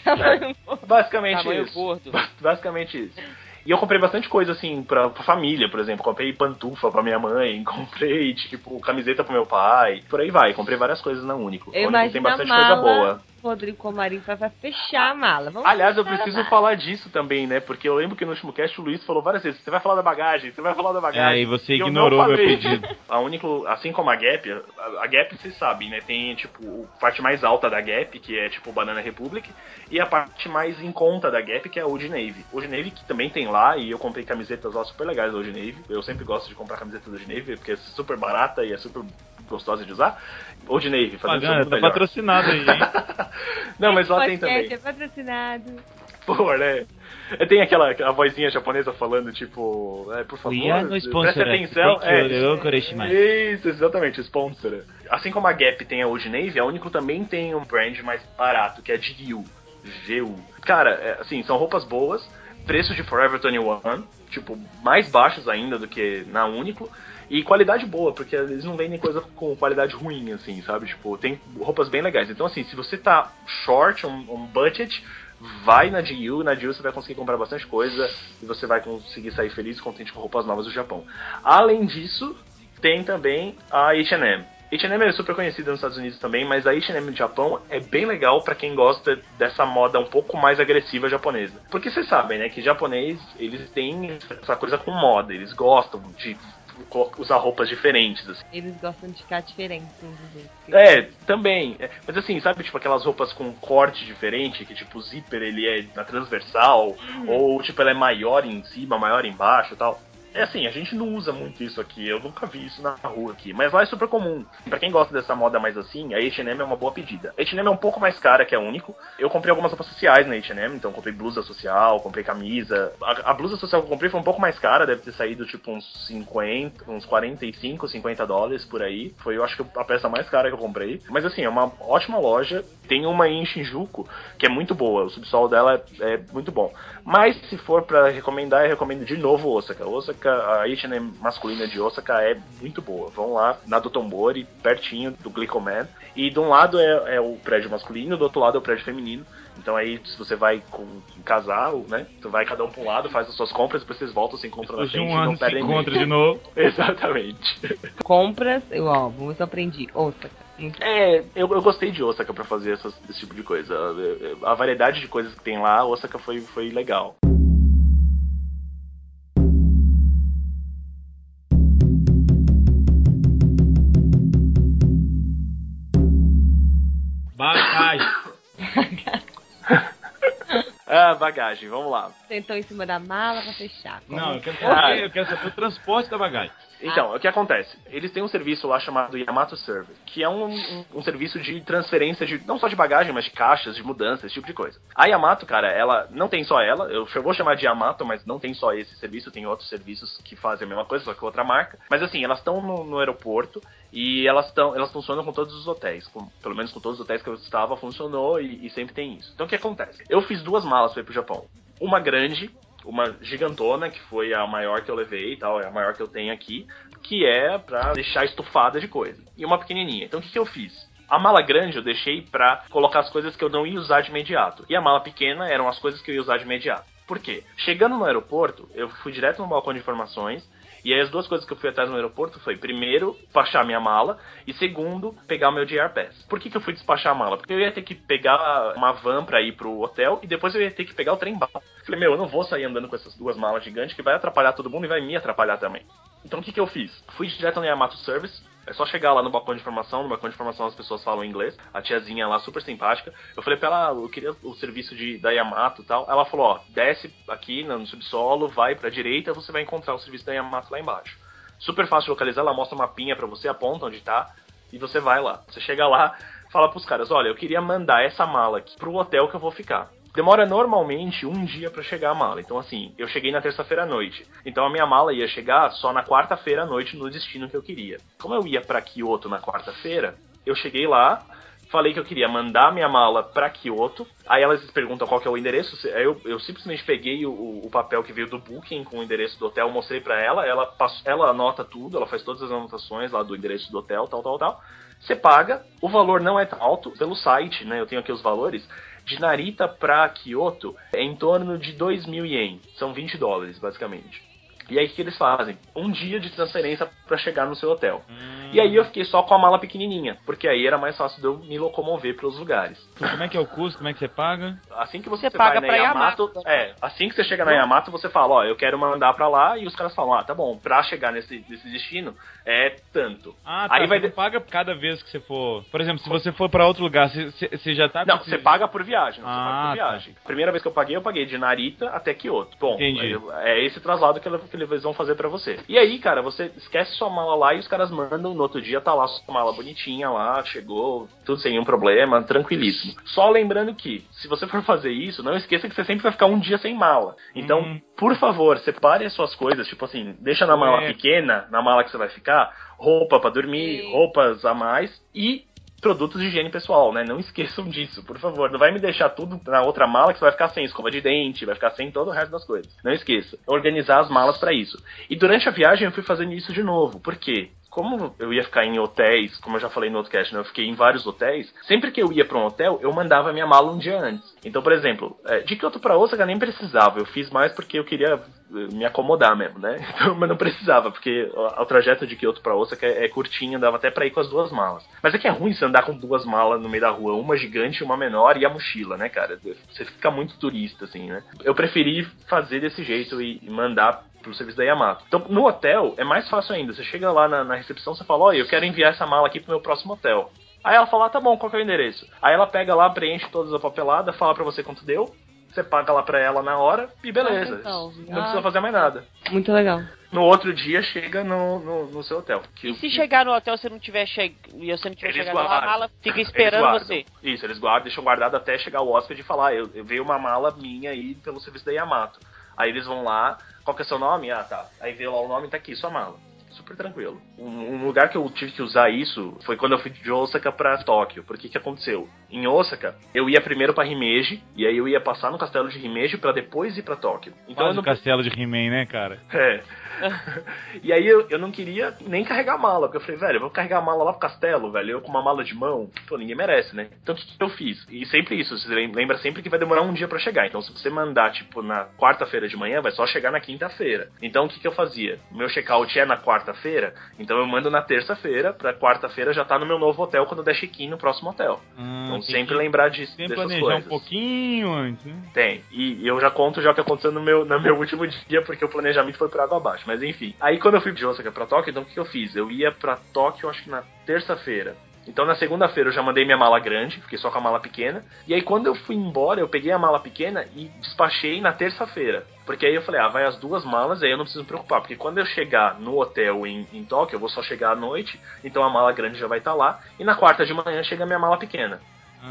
Basicamente Tamanho isso. gordo. Ba- Basicamente isso. E eu comprei bastante coisa, assim, pra, pra família, por exemplo. Comprei pantufa pra minha mãe, comprei, tipo, camiseta pro meu pai. Por aí vai. Comprei várias coisas na Único. Eu Único tem bastante coisa boa. Rodrigo Comarim vai vai fechar a mala. Vamos Aliás, eu preciso falar disso também, né? Porque eu lembro que no último cast o Luiz falou várias vezes: você vai falar da bagagem, você vai falar da bagagem. É, e você eu ignorou meu pedido. A Uniqlo, assim como a Gap, a, a Gap vocês sabem, né? Tem tipo a parte mais alta da Gap, que é tipo Banana Republic, e a parte mais em conta da Gap, que é a Old Navy. Old Navy que também tem lá, e eu comprei camisetas lá super legais da Old Navy. Eu sempre gosto de comprar camiseta da Old Navy, porque é super barata e é super gostosa de usar. Old Navy, fazendo Pagana, tá melhor. patrocinado aí, hein? Não, mas lá tem também. é patrocinado. Pô, né? Tem aquela a vozinha japonesa falando, tipo, é, por favor, sponsor, preste atenção. thank you, É, isso, exatamente, sponsor. Assim como a Gap tem a Old Navy, a Uniqlo também tem um brand mais barato, que é a GU. GU. Cara, é, assim, são roupas boas, preço de Forever 21, tipo, mais baixos ainda do que na Uniqlo. E qualidade boa, porque eles não vendem coisa com qualidade ruim, assim, sabe? Tipo, tem roupas bem legais. Então, assim, se você tá short, um, um budget, vai na GU, na GU você vai conseguir comprar bastante coisa e você vai conseguir sair feliz e contente com roupas novas do Japão. Além disso, tem também a H&M. H&M é super conhecida nos Estados Unidos também, mas a H&M no Japão é bem legal pra quem gosta dessa moda um pouco mais agressiva japonesa. Porque vocês sabem, né, que japonês, eles têm essa coisa com moda, eles gostam de usar roupas diferentes, assim. Eles gostam de ficar diferentes uns. É, também. É, Mas assim, sabe, tipo, aquelas roupas com corte diferente, que tipo, o zíper ele é na transversal, ou tipo, ela é maior em cima, maior embaixo e tal. É assim, a gente não usa muito isso aqui, eu nunca vi isso na rua aqui, mas lá é super comum. Pra quem gosta dessa moda mais assim, a H&M é uma boa pedida. A H&M é um pouco mais cara que a Único. Eu comprei algumas roupas sociais na H&M, então comprei blusa social, comprei camisa. A, a, blusa social que eu comprei foi um pouco mais cara, deve ter saído tipo uns 50, uns 45, 50 dólares por aí. Foi, eu acho que a peça mais cara que eu comprei. Mas assim, é uma ótima loja. Tem uma em Shinjuku que é muito boa, o subsolo dela é, é muito bom. Mas se for para recomendar, eu recomendo de novo Osaka. Osaka, a H&M masculina de Osaka é muito boa. Vão lá na Dotonbori, pertinho do Glicoman. E de um lado é, é, o prédio masculino, do outro lado é o prédio feminino. Então aí, se você vai com um casal, né? Tu vai cada um pra um lado, faz as suas compras, depois vocês voltam, se encontram na frente um ano não se encontra de novo. Exatamente. Compras, eu, ó, vamos aprendi. Osaka. É, eu, eu gostei de Osaka para fazer essas, esse tipo de coisa. A, a variedade de coisas que tem lá, Osaka foi, foi legal. Ah, bagagem, vamos lá. Sentou em cima da mala pra fechar. Como Não, eu quero foi? saber, eu quero saber o transporte da bagagem. Então, o que acontece? Eles têm um serviço lá chamado Yamato Service, que é um, um, um serviço de transferência de não só de bagagem, mas de caixas, de mudança, esse tipo de coisa. A Yamato, cara, ela não tem só ela, eu vou chamar de Yamato, mas não tem só esse serviço, tem outros serviços que fazem a mesma coisa, só que outra marca. Mas assim, elas estão no, no aeroporto e elas estão, elas funcionam com todos os hotéis, com, pelo menos com todos os hotéis que eu estava funcionou e, e sempre tem isso. Então o que acontece? Eu fiz duas malas para ir pro Japão. Uma grande, uma gigantona, que foi a maior que eu levei e tal, é a maior que eu tenho aqui, que é pra deixar estufada de coisa. E uma pequenininha. Então o que, que eu fiz? A mala grande eu deixei pra colocar as coisas que eu não ia usar de imediato. E a mala pequena eram as coisas que eu ia usar de imediato. Por quê? Chegando no aeroporto, eu fui direto no balcão de informações. E aí as duas coisas que eu fui atrás no aeroporto foi, primeiro, despachar minha mala e segundo, pegar o meu JR Pass. Por que, que eu fui despachar a mala? Porque eu ia ter que pegar uma van pra ir pro hotel e depois eu ia ter que pegar o trem bala. Falei, meu, eu não vou sair andando com essas duas malas gigantes que vai atrapalhar todo mundo e vai me atrapalhar também. Então o que, que eu fiz? Fui direto no Yamato Service. É só chegar lá no balcão de informação. No balcão de informação as pessoas falam inglês. A tiazinha lá, super simpática. Eu falei pra ela, eu queria o serviço de, da Yamato e tal. Ela falou: ó, desce aqui no subsolo, vai pra direita, você vai encontrar o serviço da Yamato lá embaixo. Super fácil de localizar. Ela mostra uma mapinha pra você, aponta onde tá. E você vai lá. Você chega lá, fala pros caras: olha, eu queria mandar essa mala aqui pro hotel que eu vou ficar. Demora normalmente um dia para chegar a mala. Então, assim, eu cheguei na terça-feira à noite. Então, a minha mala ia chegar só na quarta-feira à noite no destino que eu queria. Como eu ia para Kyoto na quarta-feira, eu cheguei lá, falei que eu queria mandar minha mala para Kyoto. Aí elas perguntam qual que é o endereço. Eu, eu simplesmente peguei o, o, papel que veio do booking com o endereço do hotel, mostrei para ela. Ela, ela anota tudo, ela faz todas as anotações lá do endereço do hotel, tal, tal, tal. Você paga, o valor não é alto pelo site, né? Eu tenho aqui os valores. De Narita para Kyoto é em torno de 2 mil ien. São 20 dólares, basicamente. E aí o que eles fazem? Um dia de transferência para chegar no seu hotel. Hum. E aí eu fiquei só com a mala pequenininha, porque aí era mais fácil de eu me locomover pelos lugares. Como é que é o custo? Como é que você paga? Assim que você, Você paga vai na Yamato, Yamato. é, assim que você chega na Yamato, você fala, ó, eu quero mandar pra lá e os caras falam, ah, tá bom, pra chegar nesse, nesse destino é tanto. Ah, tá. Aí vai você de- paga cada vez que você for. Por exemplo, se você for pra outro lugar, você, já tá. Não, você paga por viagem, não, você Ah, paga por tá. viagem. Primeira vez que eu paguei, eu paguei de Narita até Kyoto. Bom, Entendi. é é esse traslado que ele- que eles vão fazer pra você. E aí, cara, você esquece sua mala lá e os caras mandam, no outro dia tá lá sua mala bonitinha lá, chegou, tudo sem nenhum problema, tranquilíssimo. Só lembrando que, se você for fazer isso, não esqueça que você sempre vai ficar um dia sem mala. Então, Hum. por favor, separe as suas coisas, tipo assim, deixa na mala É. pequena, na mala que você vai ficar, roupa pra dormir, Sim. roupas a mais e produtos de higiene pessoal, né? Não esqueçam disso, por favor. Não vai me deixar tudo na outra mala que você vai ficar sem escova de dente, vai ficar sem todo o resto das coisas. Não esqueça. Organizar as malas pra isso. E durante a viagem eu fui fazendo isso de novo. Por quê? Como eu ia ficar em hotéis, como eu já falei no outro cast, né? eu fiquei em vários hotéis. Sempre que eu ia pra um hotel, eu mandava minha mala um dia antes. Então, por exemplo, é, de Kyoto pra Osaka nem precisava. Eu fiz mais porque eu queria eh, me acomodar mesmo, né? Então, mas não precisava, porque o, trajeto de Kyoto pra Osaka é, curtinho, dava até pra ir com as duas malas. Mas é que é ruim você andar com duas malas no meio da rua, uma gigante uma menor e a mochila, né, cara? Você fica muito turista, assim, né? Eu preferi fazer desse jeito e mandar pro serviço da Yamato. Então, no hotel, é mais fácil ainda. Você chega lá na, na recepção, você fala, olha, eu quero enviar essa mala aqui pro meu próximo hotel. Aí ela fala, ah, tá bom, qual que é o endereço? Aí ela pega lá, preenche toda a papelada, fala pra você quanto deu, você paga lá pra ela na hora e beleza. Ah, então, Não ah. precisa fazer mais nada. Muito legal. no outro dia chega no, no, no seu hotel. Que, e se chegar no hotel você não tiver che... e você não tiver Eles chegado lá, a mala fica esperando você. Isso, eles guardam, deixam guardado até chegar o hóspede e falar, eu, eu veio uma mala minha aí pelo serviço da Yamato. Aí eles vão lá, qual que é seu nome? Ah, tá. Aí vê lá o nome, tá aqui, sua mala. Super tranquilo. Um, um lugar que eu tive que usar isso foi quando eu fui de Osaka pra Tóquio. Porque que aconteceu? Em Osaka, eu ia primeiro pra Himeji, e aí eu ia passar no castelo de Himeji pra depois ir pra Tóquio. Então Quase não o castelo de He-Man, né, cara? é. e aí eu, eu não queria nem carregar mala, porque eu falei, velho, eu vou carregar a mala lá pro castelo, velho, eu com uma mala de mão, pô, ninguém merece, né? Então o que eu fiz? E sempre isso, você lem- lembra sempre que vai demorar um dia pra chegar. Então se você mandar, tipo, na quarta-feira de manhã, vai só chegar na quinta-feira. Então o que que eu fazia? O meu check-out é na quarta-feira, então eu mando na terça-feira, pra quarta-feira já tá no meu novo hotel quando der check-in no próximo hotel. Ah, Então sempre lembrar disso, Tem dessas planejar coisas. um pouquinho antes, né? Tem. E eu já conto já o que aconteceu no meu, no meu último dia, porque o planejamento foi por água abaixo. Mas enfim. Aí quando eu fui de Osaka pra Tóquio, então o que eu fiz? Eu ia pra Tóquio, acho que na terça-feira. Então na segunda-feira eu já mandei minha mala grande, fiquei só com a mala pequena. E aí quando eu fui embora, eu peguei a mala pequena e despachei na terça-feira. Porque aí eu falei, ah, vai as duas malas, aí eu não preciso me preocupar. Porque quando eu chegar no hotel em, em Tóquio, eu vou só chegar à noite, então a mala grande já vai estar lá. E na quarta de manhã chega a minha mala pequena.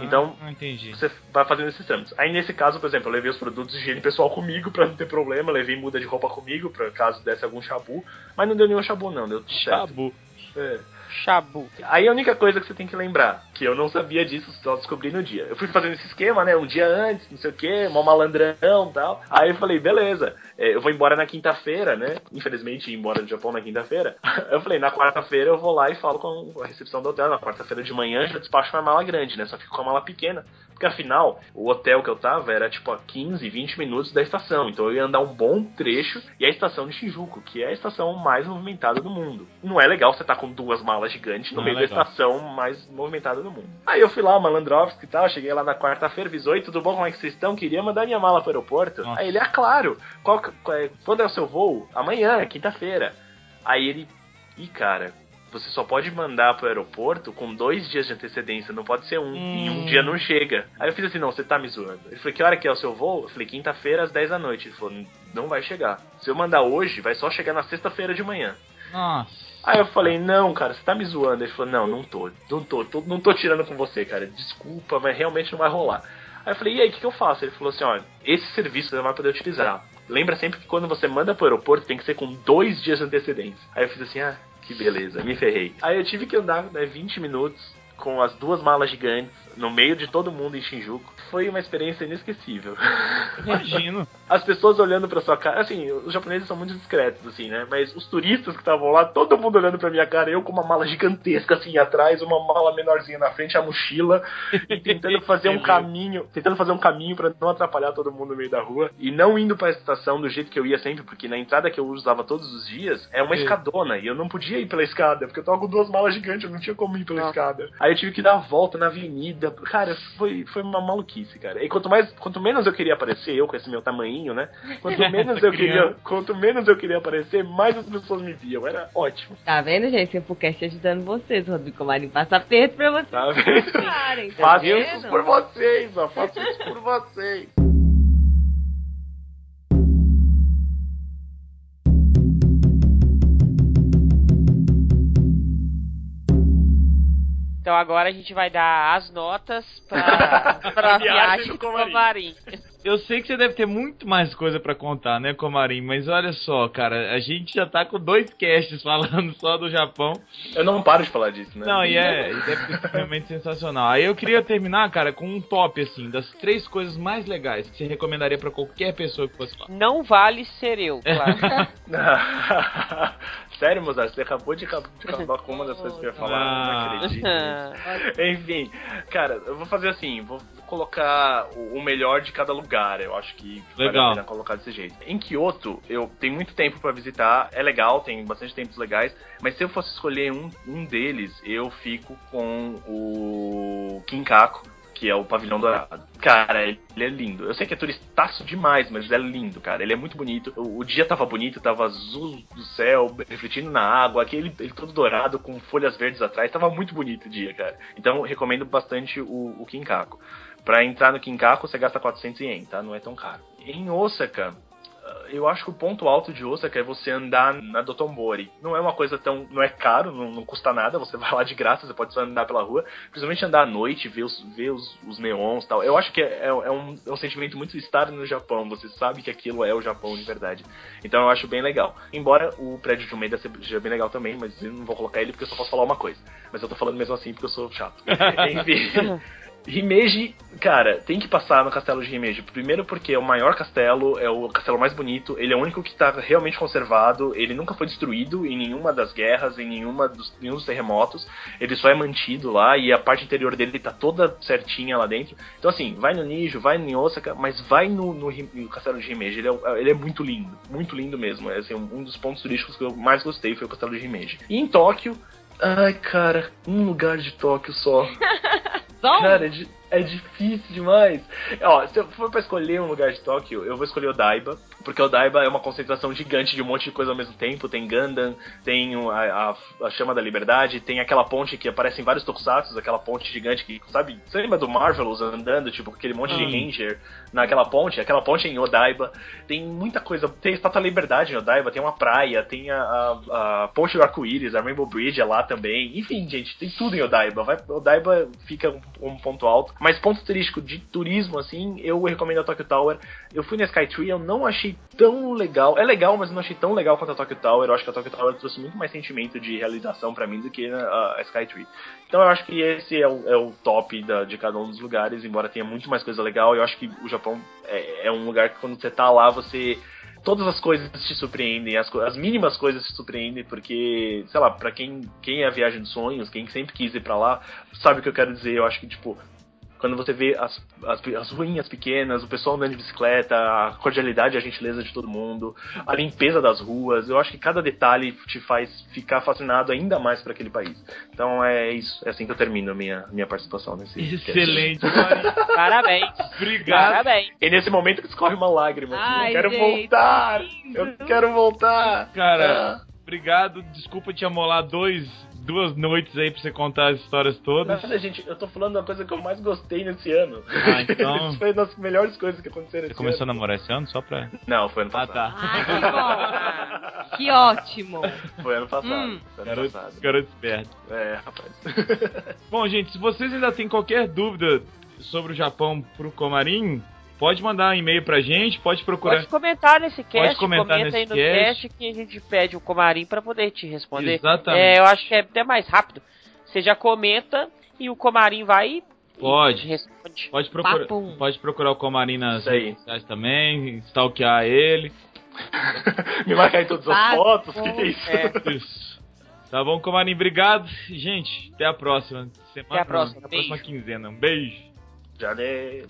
Então, Ah, entendi. Você vai fazendo esses trâmites. Aí nesse caso, por exemplo, eu levei os produtos de higiene pessoal comigo pra não ter problema, levei muda de roupa comigo pra caso desse algum chabu, mas não deu nenhum chabu não, deu tudo certo. Chabu. É. Chabu. Aí a única coisa que você tem que lembrar, que eu não sabia disso, só descobri no dia. Eu fui fazendo esse esquema, né, um dia antes, não sei o que, mó malandrão e tal. Aí eu falei, beleza, é, eu vou embora na quinta-feira, né, infelizmente ir embora do Japão na quinta-feira. Eu falei, na quarta-feira eu vou lá e falo com a recepção do hotel, na quarta-feira de manhã já despacho uma mala grande, né, só fico com a mala pequena. Porque afinal, o hotel que eu tava era tipo a 15, 20 minutos da estação. Então eu ia andar um bom trecho e a estação de Shinjuku, que é a estação mais movimentada do mundo. Não é legal você estar com duas malas gigantes no Não meio é da estação mais movimentada do mundo. Aí eu fui lá, Malandrovski e tal, cheguei lá na quarta-feira, fiz, oi, tudo bom? Como é que vocês estão? Queria mandar minha mala pro aeroporto. Nossa. Aí ele, ah, claro. Qual, qual é- quando é o seu voo? Amanhã, é quinta-feira. Aí ele, ih, cara, você só pode mandar pro aeroporto com dois dias de antecedência, não pode ser um. Em um Hum. dia não chega. Aí eu fiz assim, não, você tá me zoando. Ele falou, que hora que é o seu voo? Eu falei, quinta-feira às 10 da noite. Ele falou, não vai chegar. Se eu mandar hoje, vai só chegar na sexta-feira de manhã. Nossa. Aí eu falei, não, cara, você tá me zoando. Ele falou, não, não tô, não tô, tô- não tô tirando com você, cara. Desculpa, mas realmente não vai rolar. Aí eu falei, e aí, o que, que eu faço? Ele falou assim, olha, esse serviço você não vai poder utilizar. Lembra sempre que quando você manda pro aeroporto tem que ser com dois dias de antecedência. Aí eu fiz assim, ah, que beleza, me ferrei. Aí eu tive que andar né, 20 minutos com as duas malas gigantes no meio de todo mundo em Shinjuku. Foi uma experiência inesquecível. Imagino. As pessoas olhando pra sua cara, assim, os japoneses são muito discretos, assim, né? Mas os turistas que estavam lá, todo mundo olhando pra minha cara, eu com uma mala gigantesca assim atrás, uma mala menorzinha na frente, a mochila, e tentando fazer um caminho, tentando fazer um caminho pra não atrapalhar todo mundo no meio da rua, e não indo pra estação do jeito que eu ia sempre, porque na entrada que eu usava todos os dias é uma escadona, e eu não podia ir pela escada, porque eu tava com duas malas gigantes, eu não tinha como ir pela Ah. escada. Aí eu tive que dar a volta na avenida, cara, foi, foi uma maluquice, cara. E quanto mais, quanto menos eu queria aparecer, eu com esse meu tamanhinho, né? Quanto menos eu queria, quanto menos eu queria aparecer, mais as pessoas me viam. Era ótimo, Tá vendo, gente? Sempocast ajudando vocês. Rodrigo Marinho passa perto pra vocês tá vendo? tá Faço vendo? isso por vocês, ó, faço isso por vocês. Então agora a gente vai dar as notas pra, pra Viagem do do Comarim. Eu sei que você deve ter muito mais coisa pra contar, né, Comarim? Mas olha só, cara, a gente já tá com dois casts falando só do Japão. Eu não paro de falar disso, né? Não, e é, e deve ser realmente sensacional. Aí eu queria terminar, cara, com um top, assim, das três coisas mais legais que você recomendaria pra qualquer pessoa que fosse lá. Não vale ser eu, claro. Sério, Mozart, você acabou de de acabar com uma das coisas que eu ia falar, Ah. não acredito. Enfim, cara, eu vou fazer assim, vou colocar o melhor de cada lugar. Eu acho que vale Legal. a pena colocar desse jeito. Em Kyoto, eu tenho muito tempo pra visitar, é legal, tem bastante tempos legais, mas se eu fosse escolher um, um deles, eu fico com o Kinkaku. Que é o pavilhão dourado. Cara, ele é lindo. Eu sei que é turistaço demais, mas é lindo, cara. Ele é muito bonito. O, o dia tava bonito, tava azul do céu, refletindo na água, aquele ele todo dourado com folhas verdes atrás. Tava muito bonito o dia, cara. Então, recomendo bastante o, o Kinkaku. Pra entrar no Kinkaku, você gasta 400 ien, tá? Não é tão caro. Em Osaka, eu acho que o ponto alto de Osaka é você andar na Dotonbori. Não é uma coisa tão. não é caro, não, não, custa nada, você vai lá de graça, você pode só andar pela rua. Principalmente andar à noite, ver os, ver os, os neons e tal. Eu acho que é, é, é, um, é um sentimento muito estar no Japão, você sabe que aquilo é o Japão de verdade. Então eu acho bem legal. Embora o prédio de Umeda seja bem legal também, mas eu não vou colocar ele porque eu só posso falar uma coisa. Mas eu tô falando mesmo assim porque eu sou chato. Enfim. Himeji, cara, tem que passar no castelo de Himeji. Primeiro porque é o maior castelo, é o castelo mais bonito, ele é o único que está realmente conservado, ele nunca foi destruído em nenhuma das guerras, em nenhuma dos, nenhum dos terremotos, ele só é mantido lá e a parte interior dele está toda certinha lá dentro. Então assim, vai no Nijo, vai em Osaka, mas vai no, no, no castelo de Himeji, ele é, ele é, muito lindo, muito lindo mesmo. É assim, um, dos pontos turísticos que eu mais gostei foi o castelo de Himeji. E em Tóquio, ai cara, um lugar de Tóquio só. Cara, di é, difícil demais. Ó, se eu for pra escolher um lugar de Tóquio, eu vou escolher o Daiba, porque o Daiba é uma concentração gigante de um monte de coisa ao mesmo tempo. Tem Gundam, tem a, a, a Chama da Liberdade, tem aquela ponte que aparece em vários tokusatsu, aquela ponte gigante que, sabe, você lembra do Marvelous andando, tipo, aquele monte hum. de Ranger naquela ponte? Aquela ponte é em Odaiba. Tem muita coisa, tem a Estátua da Liberdade em Odaiba, tem uma praia, tem a, a, a ponte do arco-íris, a Rainbow Bridge é lá também. Enfim, gente, tem tudo em Odaiba. Vai, Odaiba fica um um ponto alto. Mas ponto turístico de turismo, assim, eu recomendo a Tokyo Tower. Eu fui na Skytree, eu não achei tão legal. É legal, mas não achei tão legal quanto a Tokyo Tower. Eu acho que a Tokyo Tower trouxe muito mais sentimento de realização para mim do que a, Skytree. Então eu acho que esse é o, é o top da, de cada um dos lugares, embora tenha muito mais coisa legal. Eu acho que o Japão é, é um lugar que quando você tá lá, você todas as coisas te surpreendem, as, as mínimas coisas te surpreendem, porque, sei lá, pra quem, quem é a viagem dos sonhos, quem sempre quis ir para lá, sabe o que eu quero dizer. Eu acho que, tipo, quando você vê as, as, as ruínas pequenas, o pessoal andando de bicicleta, a cordialidade e a gentileza de todo mundo, a limpeza das ruas, eu acho que cada detalhe te faz ficar fascinado ainda mais para aquele país. Então é isso, é assim que eu termino a minha, minha participação nesse Excelente, Parabéns. Obrigado. Parabéns. E nesse momento que escorre uma lágrima. Ai, eu quero gente, voltar! Eu quero voltar! Cara, Ah. obrigado. Desculpa te amolar dois, duas noites aí pra você contar as histórias todas. Olha, gente, eu tô falando da coisa que eu mais gostei nesse ano. Ah, então- Isso foi uma das melhores coisas que aconteceram Você esse começou a ano. namorar esse ano só pra. Não, foi ano Ah, passado. tá. Ah, que bom. que ótimo. Foi ano passado. Hum. Foi ano Garoto, passado. garoto esperto. É, rapaz. Bom, gente, se vocês ainda têm qualquer dúvida sobre o Japão pro Comarim, pode mandar um e-mail pra gente, pode procurar. Pode comentar nesse cast, comentar comenta aí nesse no cast. cast que a gente pede o Comarim pra poder te responder. Exatamente. É, eu acho que é até mais rápido. Você já comenta e o Comarim vai e Pode. te responde. Pode procurar, pode procurar o Comarim nas redes sociais também, stalkear ele. Me marca aí todas as fotos. Que que é isso? É. Isso. Tá bom, Comarim? Obrigado. Gente, até a próxima. Semana, Até a próxima. Até a próxima quinzena. Um beijo. Já dei.